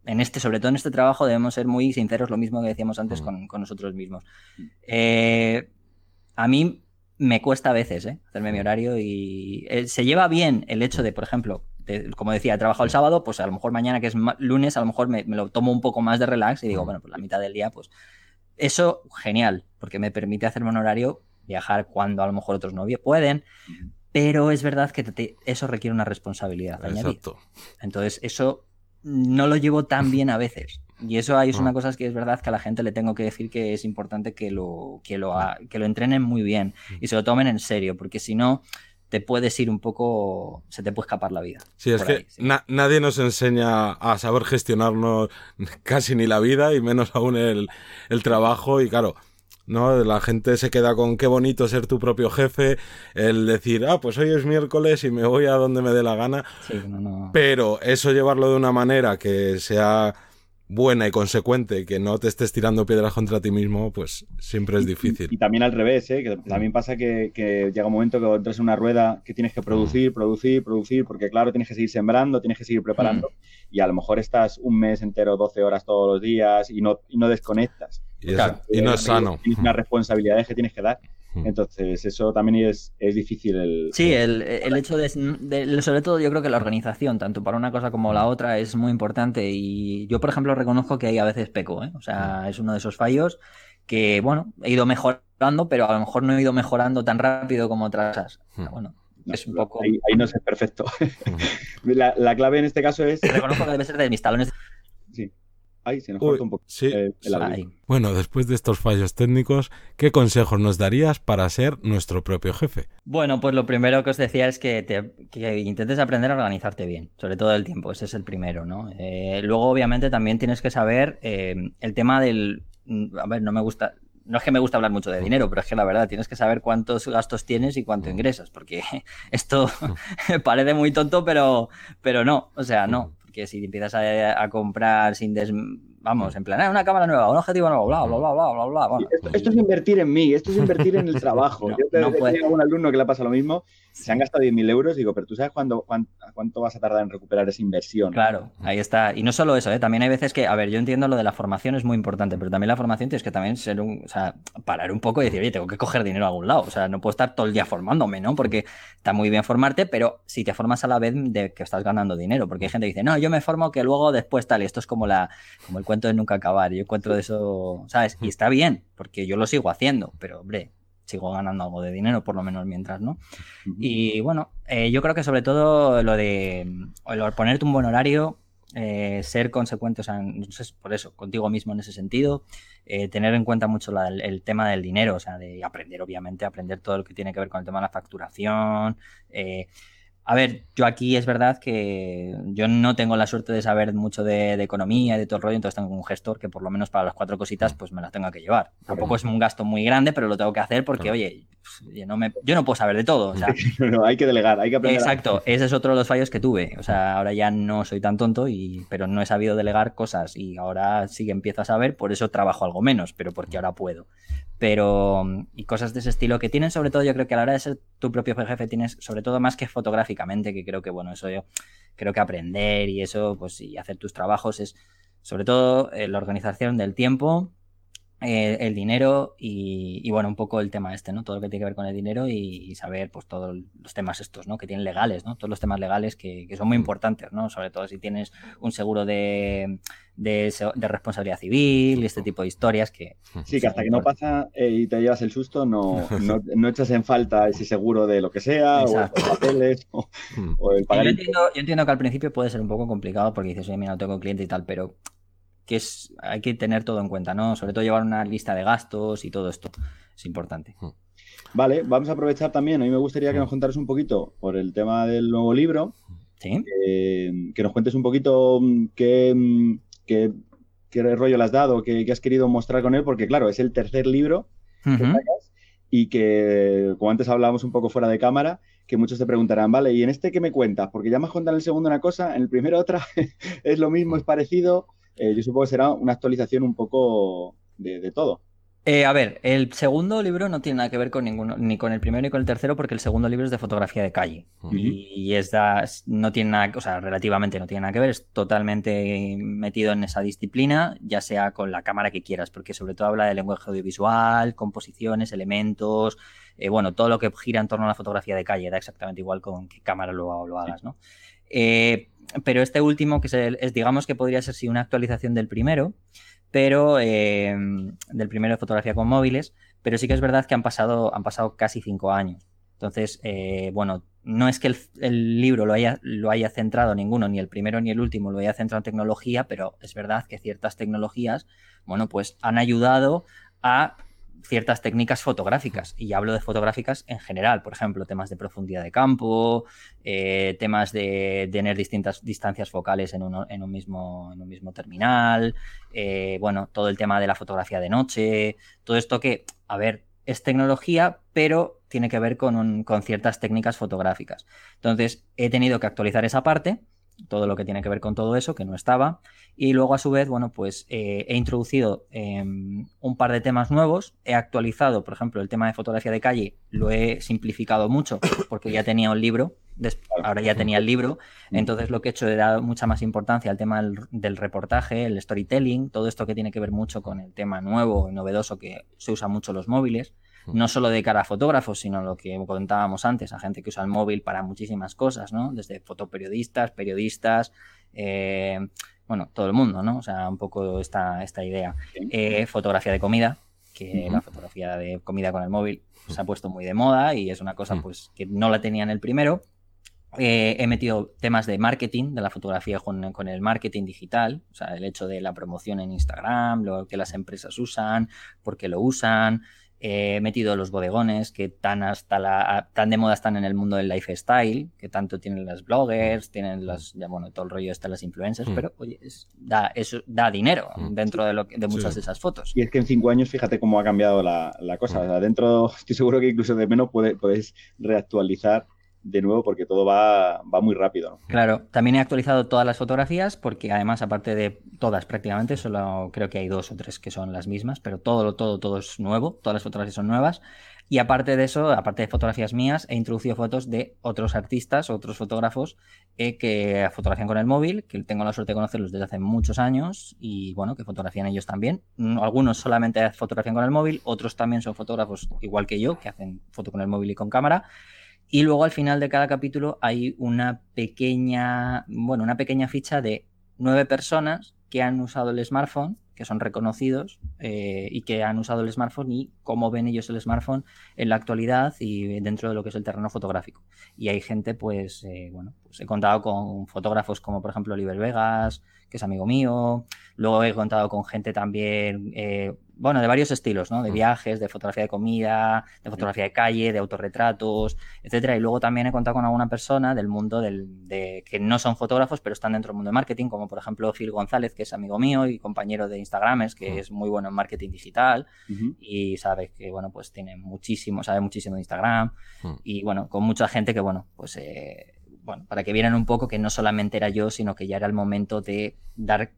En este, sobre todo en este trabajo, debemos ser muy sinceros, lo mismo que decíamos antes mm. con, nosotros mismos. Eh, a mí me cuesta a veces ¿eh? hacerme mi horario y eh, se lleva bien el hecho de, por ejemplo, como decía, he trabajado el sábado, pues a lo mejor mañana que es lunes, a lo mejor me, me, lo tomo un poco más de relax y digo, mm. bueno, pues la mitad del día, pues eso genial, porque me permite hacerme un horario viajar cuando a lo mejor otros no pueden, pero es verdad que eso requiere una responsabilidad Exacto. Entonces, eso no lo llevo tan bien a veces. Y eso es una ah. cosa que es verdad que a la gente le tengo que decir que es importante que lo, que lo, que lo entrenen muy bien y se lo tomen en serio, porque si no, te puedes ir un poco, se te puede escapar la vida. Sí, es que nadie nos enseña a saber gestionarnos casi ni la vida y menos aún el, el trabajo y claro ¿no? La gente se queda con qué bonito ser tu propio jefe, el decir, ah, pues hoy es miércoles y me voy a donde me dé la gana. Pero eso llevarlo de una manera que sea buena y consecuente, que no te estés tirando piedras contra ti mismo, pues siempre es difícil. Y, también al revés, ¿eh? que también pasa que, llega un momento que entras en una rueda que tienes que producir, mm. producir, producir, porque claro, tienes que seguir sembrando, tienes que seguir preparando, mm. y a lo mejor estás un mes entero, 12 horas todos los días y no, y no desconectas. Y, no es sano. Tienes unas responsabilidades que tienes que dar. Entonces, eso también es, es difícil. El, sí, el, el hecho de, sobre todo, yo creo que la organización, tanto para una cosa como la otra, es muy importante. Y yo, por ejemplo, reconozco que hay a veces peco, ¿eh? O sea, es uno de esos fallos que, bueno, he ido mejorando, pero a lo mejor no he ido mejorando tan rápido como otras. Bueno, es un poco. Ahí, no es perfecto. la, la, clave en este caso es. Reconozco que debe ser de mis talones. Ay, se nos corta un poco Sí, el audio. Bueno, después de estos fallos técnicos, ¿qué consejos nos darías para ser nuestro propio jefe? Bueno, pues lo primero que os decía es que, te- que intentes aprender a organizarte bien, sobre todo el tiempo, ese es el primero, ¿no? Eh, luego, obviamente, también tienes que saber eh, el tema del... mm, A ver, no me gusta... No es que me gusta hablar mucho de dinero, pero es que la verdad tienes que saber cuántos gastos tienes y cuánto ingresas, porque esto parece muy tonto, pero, pero no, o sea, no, porque si empiezas a, a comprar sin des... Vamos, en plan, "Ah, una cámara nueva, un objetivo nuevo, bla, bla, bla, bla, bla, bla, bueno, Esto, esto es invertir en mí, esto es invertir en el trabajo. No, Yo te no a un alumno que le pasa lo mismo, se han gastado 10.000 euros, digo, pero tú sabes cuándo, cuán- cuánto vas a tardar en recuperar esa inversión. Claro, ahí está. Y no solo eso, ¿eh? también hay veces que, a ver, yo entiendo lo de la formación es muy importante, pero también la formación tienes que también ser un, o sea, parar un poco y decir, oye, tengo que coger dinero a algún lado. O sea, no puedo estar todo el día formándome, ¿no? Porque está muy bien formarte, pero si te formas a la vez de que estás ganando dinero, porque hay gente que dice, no, yo me formo que luego después tal, y esto es como la, como el cuento de nunca acabar. Yo encuentro de eso, ¿sabes? Y está bien, porque yo lo sigo haciendo, pero hombre, sigo ganando algo de dinero, por lo menos mientras, ¿no? Y bueno, eh, yo creo que sobre todo lo de lo ponerte un buen horario, eh, ser consecuente, o sea, no sé, por eso, contigo mismo en ese sentido, eh, tener en cuenta mucho la- el, el tema del dinero, o sea, de aprender, obviamente, aprender todo lo que tiene que ver con el tema de la facturación. A ver, yo aquí es verdad que yo no tengo la suerte de saber mucho de, de economía y de todo el rollo, entonces tengo un gestor que por lo menos para las cuatro cositas pues me las tenga que llevar. Tampoco es un gasto muy grande, pero lo tengo que hacer porque, oye, yo no, me, yo no puedo saber de todo. O sea, No, no, hay que delegar, hay que aprender. a- Exacto, ese es otro de los fallos que tuve. O sea, ahora ya no soy tan tonto, y, pero no he sabido delegar cosas y ahora sí que empiezo a saber, por eso trabajo algo menos, pero porque ahora puedo. Pero, y cosas de ese estilo que tienen, sobre todo, yo creo que a la hora de ser tu propio jefe tienes, sobre todo más que fotográficamente, que creo que, bueno, eso yo creo que aprender y eso, pues, y hacer tus trabajos es, sobre todo, eh, la organización del tiempo, eh, el dinero y, y, bueno, un poco el tema este, ¿no? Todo lo que tiene que ver con el dinero y, y saber, pues, todos los temas estos, ¿no? Que tienen legales, ¿no? Todos los temas legales que, que son muy importantes, ¿no? Sobre todo si tienes un seguro de, de, responsabilidad civil y este tipo de historias que... Sí, que hasta que no pasa eh, y te llevas el susto, no, no, no echas en falta ese seguro de lo que sea, Exacto. o los papeles, o, Mm. o el Y pagar. Yo entiendo, yo entiendo que al principio puede ser un poco complicado porque dices, oye, mira, no tengo cliente y tal, pero que es, hay que tener todo en cuenta, ¿no? Sobre todo llevar una lista de gastos y todo esto es importante. Vale, vamos a aprovechar también. A mí me gustaría que nos contaras un poquito por el tema del nuevo libro, ¿Sí? eh, que nos cuentes un poquito mm, qué, mm, qué, qué rollo le has dado, qué, qué has querido mostrar con él, porque claro, es el tercer libro que sacas y que, como antes hablábamos un poco fuera de cámara, que muchos te preguntarán, vale, ¿y en este qué me cuentas? Porque ya me has contado en el segundo una cosa, en el primero otra, es lo mismo, es parecido. Eh, yo supongo que será una actualización un poco de, de todo. Eh, a ver, el segundo libro no tiene nada que ver con ninguno, ni con el primero ni con el tercero, porque el segundo libro es de fotografía de calle. Y es da- no tiene nada, o sea, relativamente no tiene nada que ver, es totalmente metido en esa disciplina, ya sea con la cámara que quieras, porque sobre todo habla de lenguaje audiovisual, composiciones, elementos, eh, bueno, todo lo que gira en torno a la fotografía de calle, da exactamente igual con qué cámara lo, lo hagas, ¿no? Eh, pero este último, que es, el- es, digamos que podría ser sí una actualización del primero, pero eh, del primero de fotografía con móviles, pero sí que es verdad que han pasado, han pasado casi cinco años. Entonces, eh, bueno, no es que el, el libro lo haya, lo haya centrado ninguno, ni el primero ni el último lo haya centrado en tecnología, pero es verdad que ciertas tecnologías, bueno, pues han ayudado a ciertas técnicas fotográficas. Y hablo de fotográficas en general, por ejemplo, temas de profundidad de campo, eh, temas de, tener distintas distancias focales en, en, un, mismo, en un mismo terminal, eh, bueno, todo el tema de la fotografía de noche, todo esto que, a ver, es tecnología, pero tiene que ver con, con ciertas técnicas fotográficas. Entonces, he tenido que actualizar esa parte, todo lo que tiene que ver con todo eso, que no estaba. Y luego, a su vez, bueno, pues eh, he introducido eh, un par de temas nuevos. He actualizado, por ejemplo, el tema de fotografía de calle, lo he simplificado mucho porque ya tenía un libro. Ahora ya tenía el libro, entonces lo que he hecho es dar mucha más importancia al tema del, del, reportaje, el storytelling, todo esto que tiene que ver mucho con el tema nuevo y novedoso que se usa mucho los móviles, no solo de cara a fotógrafos, sino lo que comentábamos antes, a gente que usa el móvil para muchísimas cosas, ¿no? Desde fotoperiodistas, periodistas, eh, bueno, todo el mundo, ¿no? O sea, un poco esta, esta idea. Eh, fotografía de comida, que uh -huh. la fotografía de comida con el móvil se ha puesto muy de moda y es una cosa pues que no la tenía en el primero. Eh, he metido temas de marketing, de la fotografía con, con, el marketing digital, o sea, el hecho de la promoción en Instagram, lo que las empresas usan, por qué lo usan, He metido los bodegones que tan hasta la tan de moda están en el mundo del lifestyle, que tanto tienen las bloggers, tienen las ya bueno, todo el rollo está las influencers, mm. pero oye, da eso da dinero mm. dentro de lo de muchas de esas fotos. Y es que en cinco años fíjate cómo ha cambiado la, cosa. Mm. O sea, dentro estoy seguro que incluso de menos puede, podéis reactualizar de nuevo porque todo va, va muy rápido. Claro, también he actualizado todas las fotografías porque además, aparte de todas prácticamente, solo creo que hay dos o tres que son las mismas, pero todo, todo, todo es nuevo, todas las fotografías son nuevas. Y aparte de eso, aparte de fotografías mías, he introducido fotos de otros artistas, otros fotógrafos eh, que fotografían con el móvil, que tengo la suerte de conocerlos desde hace muchos años y bueno, que fotografían ellos también. Mm, algunos solamente fotografían con el móvil, otros también son fotógrafos igual que yo, que hacen foto con el móvil y con cámara. Y luego al final de cada capítulo hay una pequeña, bueno, una pequeña ficha de nueve personas que han usado el smartphone, que son reconocidos eh, y que han usado el smartphone y cómo ven ellos el smartphone en la actualidad y dentro de lo que es el terreno fotográfico. Y hay gente, pues, eh, bueno, pues he contado con fotógrafos como por ejemplo Oliver Vegas, que es amigo mío. Luego he contado con gente también, eh, bueno, de varios estilos, ¿no? De mm. viajes, de fotografía de comida, de fotografía de calle, de autorretratos, etcétera. Y luego también he contado con alguna persona del mundo del, de que no son fotógrafos, pero están dentro del mundo de marketing, como por ejemplo Phil González, que es amigo mío y compañero de Instagramers, que mm. es muy bueno en marketing digital y sabe que, bueno, pues tiene muchísimo, sabe muchísimo de Instagram mm. y, bueno, con mucha gente que, bueno, pues... Eh, bueno, para que vieran un poco que no solamente era yo, sino que ya era el momento de dar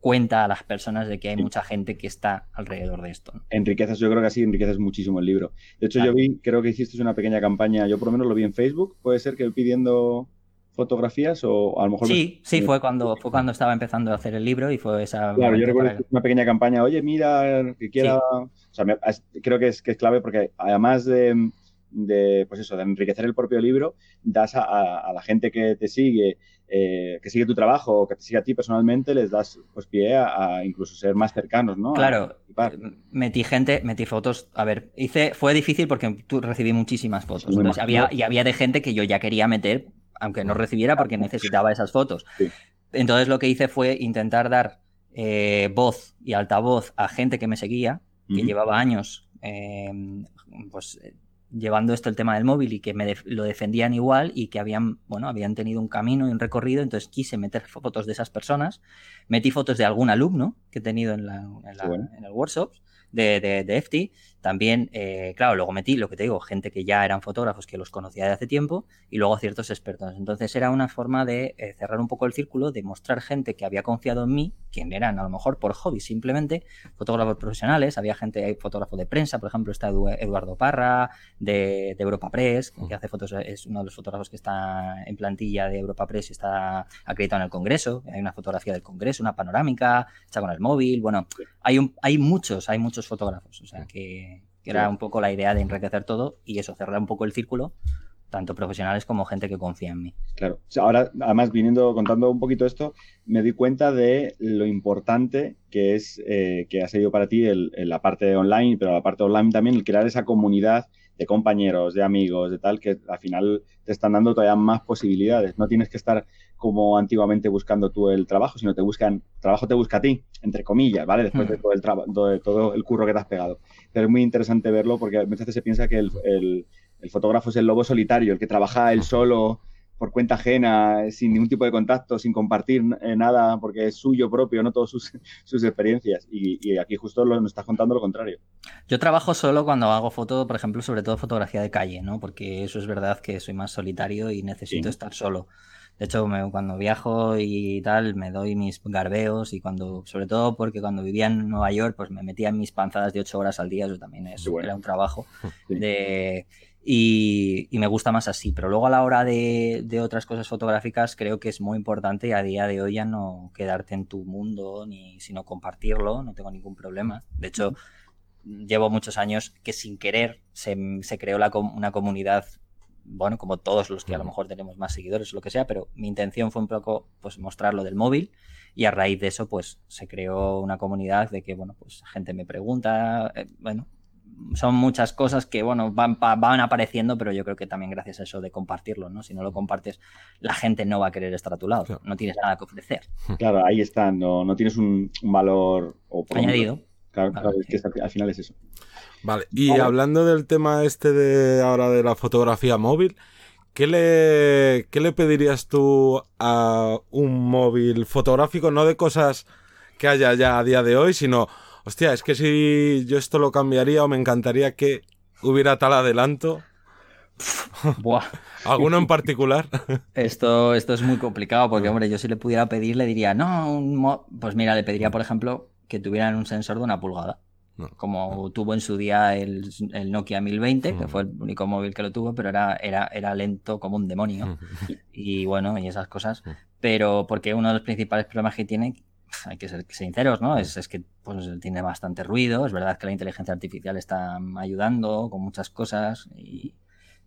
cuenta a las personas de que hay mucha gente que está alrededor de esto. Enriqueces, yo creo que así enriqueces muchísimo el libro. De hecho, yo vi, creo que hiciste una pequeña campaña, yo por lo menos lo vi en Facebook, puede ser que pidiendo fotografías o a lo mejor... Sí, sí, fue cuando, fue cuando estaba empezando a hacer el libro y fue esa... Claro, yo recuerdo una pequeña campaña, oye, mira, que quiera... O sea, creo que es, que es clave porque además de de, pues eso, de enriquecer el propio libro, das a, la gente que te sigue, eh, que sigue tu trabajo o que te sigue a ti personalmente, les das pues pie a, incluso ser más cercanos, ¿no? Claro, metí gente, metí fotos, a ver, hice, fue difícil porque tú recibí muchísimas fotos, había, y había de gente que yo ya quería meter, aunque no recibiera porque necesitaba esas fotos. Entonces lo que hice fue intentar dar eh, voz y altavoz a gente que me seguía, que llevaba años eh, pues llevando esto el tema del móvil y que me lo defendían igual y que habían, bueno, habían tenido un camino y un recorrido, entonces quise meter fotos de esas personas, metí fotos de algún alumno que he tenido en, la, en, el workshop de, de, de EFTI también, eh, claro, luego metí lo que te digo, gente que ya eran fotógrafos que los conocía de hace tiempo y luego ciertos expertos. Entonces era una forma de eh, cerrar un poco el círculo, de mostrar gente que había confiado en mí, quien eran a lo mejor por hobby simplemente, fotógrafos profesionales, había gente, hay fotógrafo de prensa, por ejemplo está Eduardo Parra de, Europa Press, que hace fotos, es uno de los fotógrafos que está en plantilla de Europa Press y está acreditado en el Congreso, hay una fotografía del Congreso, una panorámica, está con el móvil, bueno, hay, un, hay muchos, hay muchos fotógrafos, o sea que que era un poco la idea de enriquecer todo y eso, cerrar un poco el círculo, tanto profesionales como gente que confía en mí. Claro, ahora además viniendo, contando un poquito esto, me di cuenta de lo importante que es, eh, que ha sido para ti el, la parte online, pero la parte online también, el crear esa comunidad de compañeros, de amigos, de tal, que al final te están dando todavía más posibilidades. No tienes que estar como antiguamente buscando tú el trabajo, sino te buscan, trabajo te busca a ti, entre comillas, ¿vale? Después de, hmm. todo el de todo el curro que te has pegado. Pero es muy interesante verlo porque a veces se piensa que el, el, el fotógrafo es el lobo solitario, el que trabaja él solo por cuenta ajena, sin ningún tipo de contacto, sin compartir eh, nada, porque es suyo propio, no todas sus, sus, experiencias. Y, aquí justo lo, nos estás contando lo contrario. Yo trabajo solo cuando hago foto, por ejemplo, sobre todo fotografía de calle, ¿no? Porque eso es verdad que soy más solitario y necesito estar solo. De hecho, cuando viajo y tal, me doy mis garbeos y cuando, sobre todo porque cuando vivía en Nueva York, pues me metía en mis panzadas de ocho horas al día, eso también es, era un trabajo de y, me gusta más así. Pero luego a la hora de, otras cosas fotográficas creo que es muy importante a día de hoy ya no quedarte en tu mundo, ni sino compartirlo, no tengo ningún problema. De hecho, llevo muchos años que sin querer se, creó una comunidad, bueno, como todos los que a lo mejor tenemos más seguidores o lo que sea, pero mi intención fue un poco pues mostrarlo del móvil y a raíz de eso pues se creó una comunidad de que, bueno, pues gente me pregunta, eh, bueno, son muchas cosas que, bueno, van, van apareciendo, pero yo creo que también gracias a eso de compartirlo, ¿no? Si no lo compartes, la gente no va a querer estar a tu lado, no tienes nada que ofrecer. Claro, ahí está, no, no tienes un, valor o añadido. Claro, claro, es que al final es eso. Vale, y hablando del tema este de ahora de la fotografía móvil, ¿qué le, ¿qué le pedirías tú a un móvil fotográfico? No de cosas que haya ya a día de hoy, sino hostia, es que si yo esto lo cambiaría o me encantaría que hubiera tal adelanto. Buah. ¿Alguno en particular? Esto, esto es muy complicado porque, hombre, yo si le pudiera pedir, le diría, no, pues mira, le pediría, por ejemplo, que tuvieran un sensor de una pulgada. Como tuvo en su día el, Nokia 1020, que fue el único móvil que lo tuvo, pero era, era, era lento como un demonio. Y bueno, y esas cosas. Pero porque uno de los principales problemas que tiene hay que ser sinceros, ¿no? Es, que pues, tiene bastante ruido. Es verdad que la inteligencia artificial está ayudando con muchas cosas,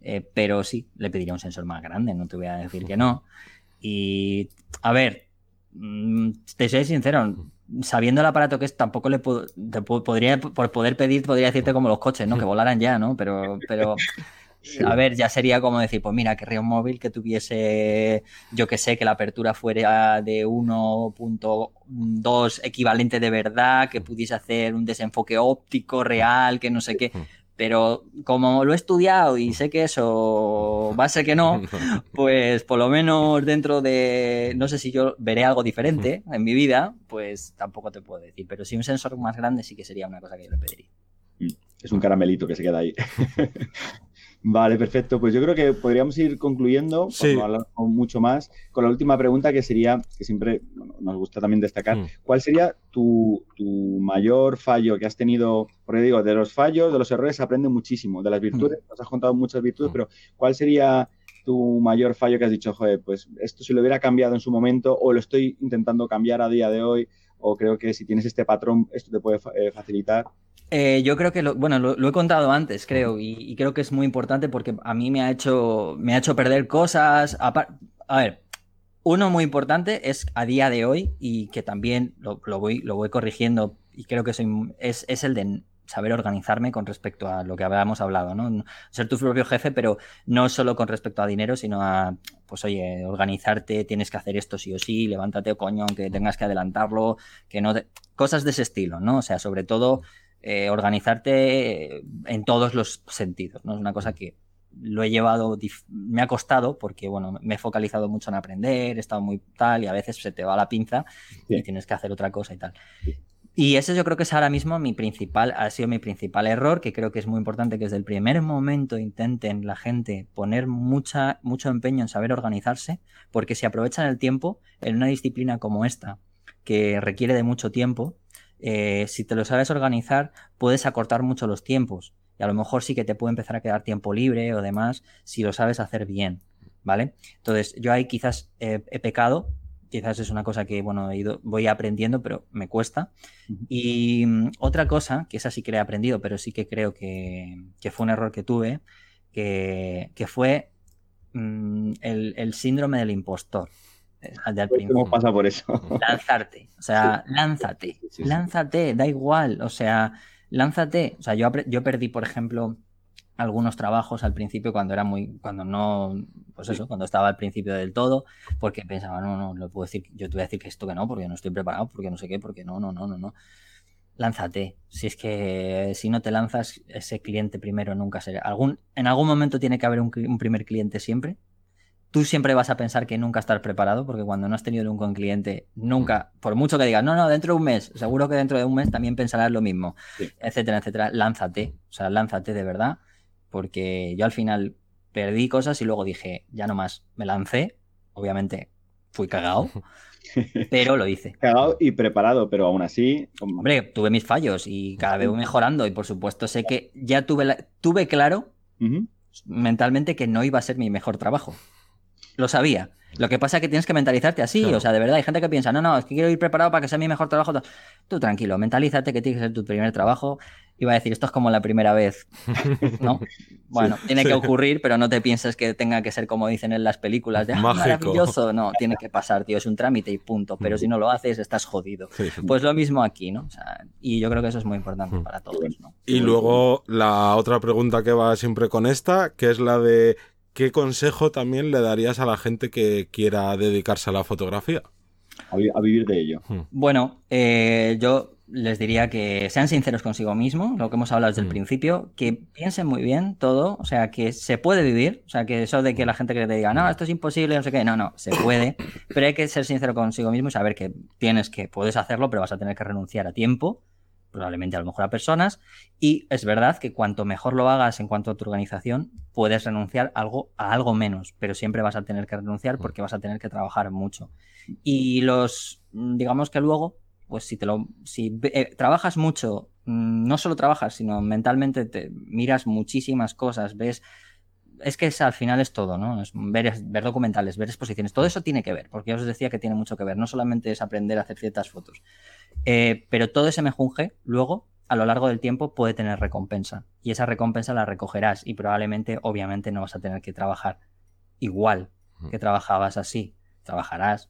eh, pero sí, le pediría un sensor más grande, no te voy a decir que no. Y, a ver, mm, te soy sincero, sabiendo el aparato que es, tampoco le podría, por poder pedir, podría decirte como los coches, ¿no? Que volaran ya, ¿no? Pero, pero a ver, ya sería como decir, pues mira, querría un móvil que tuviese, yo que sé, que la apertura fuera de 1.2 equivalente de verdad, que pudiese hacer un desenfoque óptico real, que no sé qué. Pero como lo he estudiado y sé que eso va a ser que no, pues por lo menos dentro de, no sé si yo veré algo diferente en mi vida, pues tampoco te puedo decir. Pero si un sensor más grande sí que sería una cosa que yo le pediría. Es un caramelito que se queda ahí. Vale, perfecto. Pues yo creo que podríamos ir concluyendo, sí. no hablar mucho más, con la última pregunta que sería, que siempre nos gusta también destacar, mm. ¿cuál sería tu, mayor fallo que has tenido? Porque digo, de los fallos, de los errores se aprende muchísimo, de las virtudes, mm. nos has contado muchas virtudes, mm. pero ¿cuál sería tu mayor fallo que has dicho, joder, pues esto si lo hubiera cambiado en su momento o lo estoy intentando cambiar a día de hoy o creo que si tienes este patrón esto te puede eh, facilitar? Eh, yo creo que, lo, bueno, lo, he contado antes, creo, y, creo que es muy importante porque a mí me ha hecho, me ha hecho perder cosas. A, ver, uno muy importante es a día de hoy y que también lo, voy, lo voy corrigiendo y creo que soy, es, es el de saber organizarme con respecto a lo que habíamos hablado, ¿no? Ser tu propio jefe, pero no solo con respecto a dinero, sino a, pues oye, organizarte, tienes que hacer esto sí o sí, levántate, coño, aunque tengas que adelantarlo, que no... Cosas de ese estilo, ¿no? O sea, sobre todo eh, organizarte en todos los sentidos, ¿no? Es una cosa que lo he llevado, me ha costado porque, bueno, me he focalizado mucho en aprender, he estado muy tal y a veces se te va la pinza y tienes que hacer otra cosa y tal. Y ese yo creo que es ahora mismo mi principal, ha sido mi principal error, que creo que es muy importante que desde el primer momento intenten la gente poner mucha, mucho empeño en saber organizarse, porque si aprovechan el tiempo en una disciplina como esta, que requiere de mucho tiempo, eh, si te lo sabes organizar, puedes acortar mucho los tiempos. Y a lo mejor sí que te puede empezar a quedar tiempo libre o demás si lo sabes hacer bien. ¿Vale? Entonces, yo ahí quizás he pecado. Quizás es una cosa que, bueno, he ido, voy aprendiendo, pero me cuesta. Y mm, otra cosa, que esa sí que he aprendido, pero sí que creo que, fue un error que tuve, que, fue mm, el síndrome del impostor. Eh, ¿Cómo pasa por eso? Lanzarte, o sea, lánzate, lánzate, da igual, o sea, lánzate. O sea, yo, yo perdí, por ejemplo, algunos trabajos al principio cuando era muy, cuando no, pues eso, cuando estaba al principio del todo, porque pensaba, no, no, lo puedo decir, yo te voy a decir que esto que no, porque no estoy preparado, porque no sé qué, porque no, no, no, no, no. Lánzate. Si es que si no te lanzas, ese cliente primero nunca será. Algún, en algún momento tiene que haber un, un primer cliente siempre tú siempre vas a pensar que nunca estás preparado, porque cuando no has tenido nunca un cliente, nunca, por mucho que digas, no, no, dentro de un mes, seguro que dentro de un mes también pensarás lo mismo, etcétera, etcétera. Lánzate, o sea, lánzate de verdad, porque yo al final perdí cosas y luego dije, ya no más, me lancé, obviamente fui cagado. pero lo hice. Cagado y preparado, pero aún así. Hombre, tuve mis fallos y cada vez voy mejorando. Y por supuesto, sé que ya tuve, tuve claro mentalmente que no iba a ser mi mejor trabajo lo sabía. Lo que pasa es que tienes que mentalizarte así, o sea, de verdad, hay gente que piensa, no, no, es que quiero ir preparado para que sea mi mejor trabajo. Tú tranquilo, mentalízate que tiene que ser tu primer trabajo. Iba a decir, esto es como la primera vez, ¿no? Bueno, tiene que ocurrir, pero no te pienses que tenga que ser como dicen en las películas, de ah, maravilloso. No, tiene que pasar, tío, es un trámite y punto. Pero si no lo haces, estás jodido. Pues lo mismo aquí, ¿no? O sea, y yo creo que eso es muy importante para todos, ¿no? Y luego la otra pregunta que va siempre con esta, que es la de ¿qué consejo también le darías a la gente que quiera dedicarse a la fotografía? A, vivir de ello. Hmm. Bueno, eh, yo les diría que sean sinceros consigo mismo, lo que hemos hablado desde el hmm. principio, que piensen muy bien todo, o sea, que se puede vivir, o sea, que eso de que la gente que te diga, no, esto es imposible, no sé qué, no, no, se puede, pero hay que ser sincero consigo mismo y saber que tienes que, puedes hacerlo, pero vas a tener que renunciar a tiempo, probablemente a lo mejor a personas, y es verdad que cuanto mejor lo hagas en cuanto a tu organización, puedes renunciar algo, a algo menos, pero siempre vas a tener que renunciar mm. porque vas a tener que trabajar mucho. Y los, mm, digamos que luego, pues si te lo, si eh, trabajas mucho, mm, no solo trabajas, sino mentalmente te miras muchísimas cosas, ves es que al final es todo, ¿no? Es ver, ver, documentales, ver exposiciones, todo eso tiene que ver, porque yo os decía que tiene mucho que ver, no solamente es aprender a hacer ciertas fotos, eh, pero todo ese mejunje luego a lo largo del tiempo puede tener recompensa y esa recompensa la recogerás y probablemente obviamente no vas a tener que trabajar igual que trabajabas así, trabajarás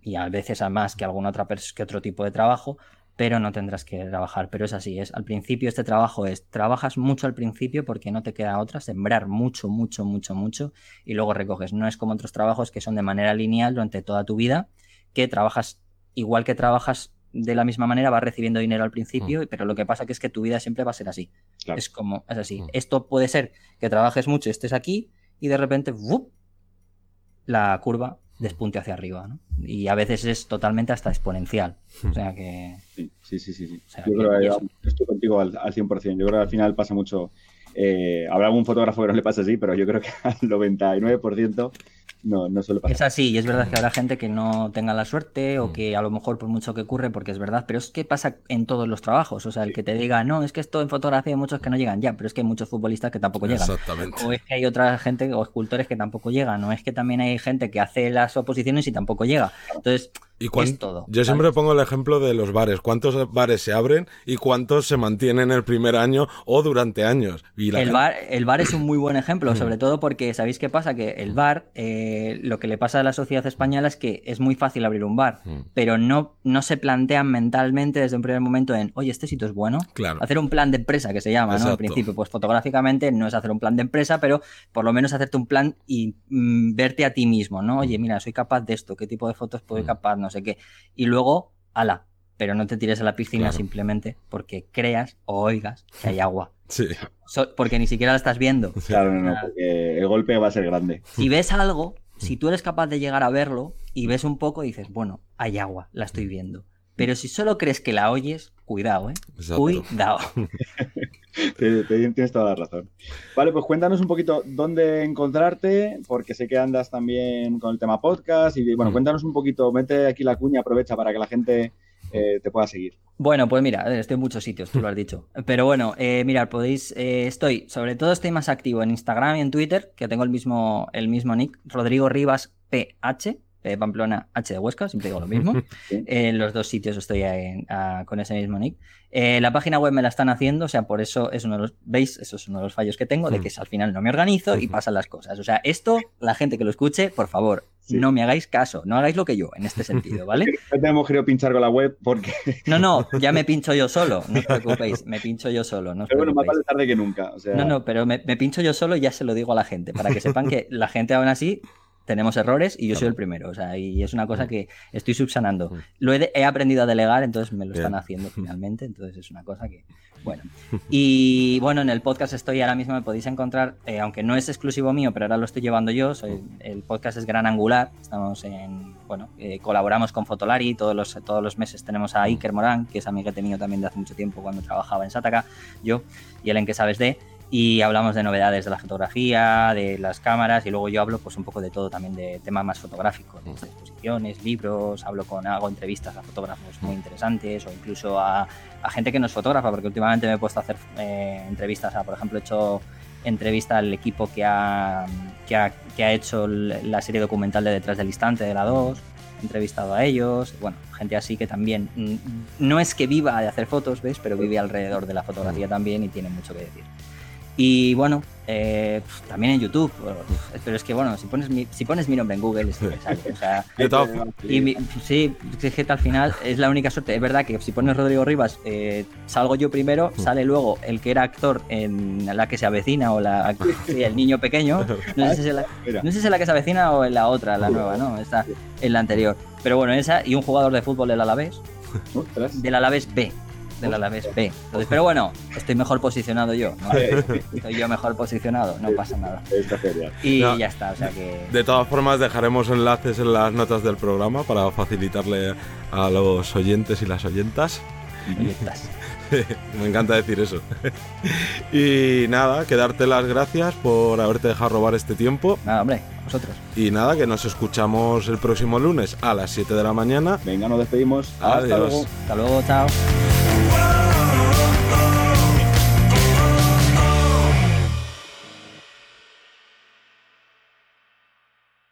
y a veces a más que algún otra que otro tipo de trabajo, pero no tendrás que trabajar. Pero es así, es al principio este trabajo es, trabajas mucho al principio porque no te queda otra, sembrar mucho, mucho, mucho, mucho y luego recoges. No es como otros trabajos que son de manera lineal durante toda tu vida, que trabajas igual que trabajas de la misma manera, vas recibiendo dinero al principio, mm. pero lo que pasa que es que tu vida siempre va a ser así. Es como, es así. Mm. Esto puede ser que trabajes mucho, estés aquí y de repente, la curva despunte hacia arriba, ¿no? Y a veces es totalmente hasta exponencial. O sea que... Sí, sí, sí. sí. yo creo que estoy contigo al, 100%. Yo creo que al final pasa mucho... Eh, habrá algún fotógrafo que no le pasa así, pero yo creo que al 99% no, no suele pasar. Es así, y es verdad que habrá gente que no tenga la suerte o mm. que a lo mejor por mucho que ocurre, porque es verdad, pero es que pasa en todos los trabajos. O sea, el que te diga, no, es que esto en fotografía hay muchos que no llegan ya, pero es que hay muchos futbolistas que tampoco llegan. Exactamente. O es que hay otra gente o escultores que tampoco llegan, o es que también hay gente que hace las oposiciones y tampoco llega. Entonces, ¿Y todo. Yo siempre pongo el ejemplo de los bares. ¿Cuántos bares se abren y cuántos se mantienen el primer año o durante años? el, bar, el bar es un muy buen ejemplo, sobre todo porque ¿sabéis qué pasa? Que el bar, eh, lo que le pasa a la sociedad española es que es muy fácil abrir un bar, mm. pero no, no se plantean mentalmente desde un primer momento en, oye, este sitio es bueno. Claro. Hacer un plan de empresa, que se llama, ¿no? Al principio, pues fotográficamente no es hacer un plan de empresa, pero por lo menos hacerte un plan y mm, verte a ti mismo, ¿no? Oye, mira, soy capaz de esto, qué tipo de fotos puedo capaz, no sé qué. Y luego, ala, pero no te tires a la piscina simplemente porque creas o oigas que hay agua. Sí. porque ni siquiera la estás viendo. Claro, no, no, porque el golpe va a ser grande. Si ves algo, si tú eres capaz de llegar a verlo y ves un poco, dices, bueno, hay agua, la estoy viendo. Pero si solo crees que la oyes, cuidado, ¿eh? Cuidado. Tienes toda la razón. Vale, pues cuéntanos un poquito dónde encontrarte, porque sé que andas también con el tema podcast y bueno, mm. cuéntanos un poquito, mete aquí la cuña, aprovecha para que la gente eh, te pueda seguir. Bueno, pues mira, estoy en muchos sitios, tú lo has dicho. Pero bueno, eh, mirad, podéis, eh, estoy, sobre todo estoy más activo en Instagram y en Twitter, que tengo el mismo, el mismo nick, Rodrigo Rivas PH, Pamplona H de Huesca, siempre digo lo mismo. En los dos sitios estoy con ese mismo nick. Eh, la página web me la están haciendo, o sea, por eso es uno de los, ¿veis? Eso es uno de los fallos que tengo, de que al final no me organizo y pasan las cosas. O sea, esto, la gente que lo escuche, por favor, no me hagáis caso, no hagáis lo que yo en este sentido, ¿vale? No tenemos querido pinchar con la web porque... No, no, ya me pincho yo solo, no os preocupéis, me pincho yo solo. No pero bueno, más vale tarde que nunca. No, no, pero me, me pincho yo solo y ya se lo digo a la gente, para que sepan que la gente aún así tenemos errores y yo soy el primero. O sea, y es una cosa que estoy subsanando. Lo he, aprendido a delegar, entonces me lo están haciendo finalmente. Entonces es una cosa que, bueno. Y bueno, en el podcast estoy ahora mismo, me podéis encontrar, eh, aunque no es exclusivo mío, pero ahora lo estoy llevando yo. Soy, el podcast es Gran Angular. Estamos en, bueno, eh, colaboramos con Fotolari. Todos los, todos los meses tenemos a Iker Morán, que es amiguete mío también de hace mucho tiempo cuando trabajaba en Sataka, yo, y él en que sabes de y hablamos de novedades de la fotografía, de las cámaras y luego yo hablo pues un poco de todo también de temas más fotográficos, de exposiciones, libros, hablo con, hago entrevistas a fotógrafos muy interesantes o incluso a, a gente que no es fotógrafa, porque últimamente me he puesto a hacer eh, entrevistas a, por ejemplo, he hecho entrevista al equipo que ha, que ha, que ha hecho la serie documental de Detrás del Instante de la 2, he entrevistado a ellos, bueno, gente así que también mm, no es que viva de hacer fotos, ¿ves? Pero vive alrededor de la fotografía también y tiene mucho que decir. Y bueno, eh, también en YouTube, pero es que bueno, si pones mi, si pones mi nombre en Google, es que sale. O sea, y sí, es que al final es la única suerte. Es verdad que si pones Rodrigo Rivas, eh, salgo yo primero, sale luego el que era actor en la que se avecina o la, el niño pequeño. No sé, si es la, no sé si es la que se avecina o en la otra, la nueva, ¿no? Está en la anterior. Pero bueno, esa y un jugador de fútbol del Alavés. Del Alavés B del Alavés B. Entonces, pero bueno, estoy mejor posicionado yo. Estoy yo mejor posicionado, no pasa nada. Y ya está, o sea que... De todas formas, dejaremos enlaces en las notas del programa para facilitarle a los oyentes y las oyentas. Me encanta decir eso. y nada, que darte las gracias por haberte dejado robar este tiempo. Nada, hombre, a vosotros. Y nada, que nos escuchamos el próximo lunes a las 7 de la mañana. Venga, nos despedimos. Adiós. Hasta luego. Hasta luego, chao.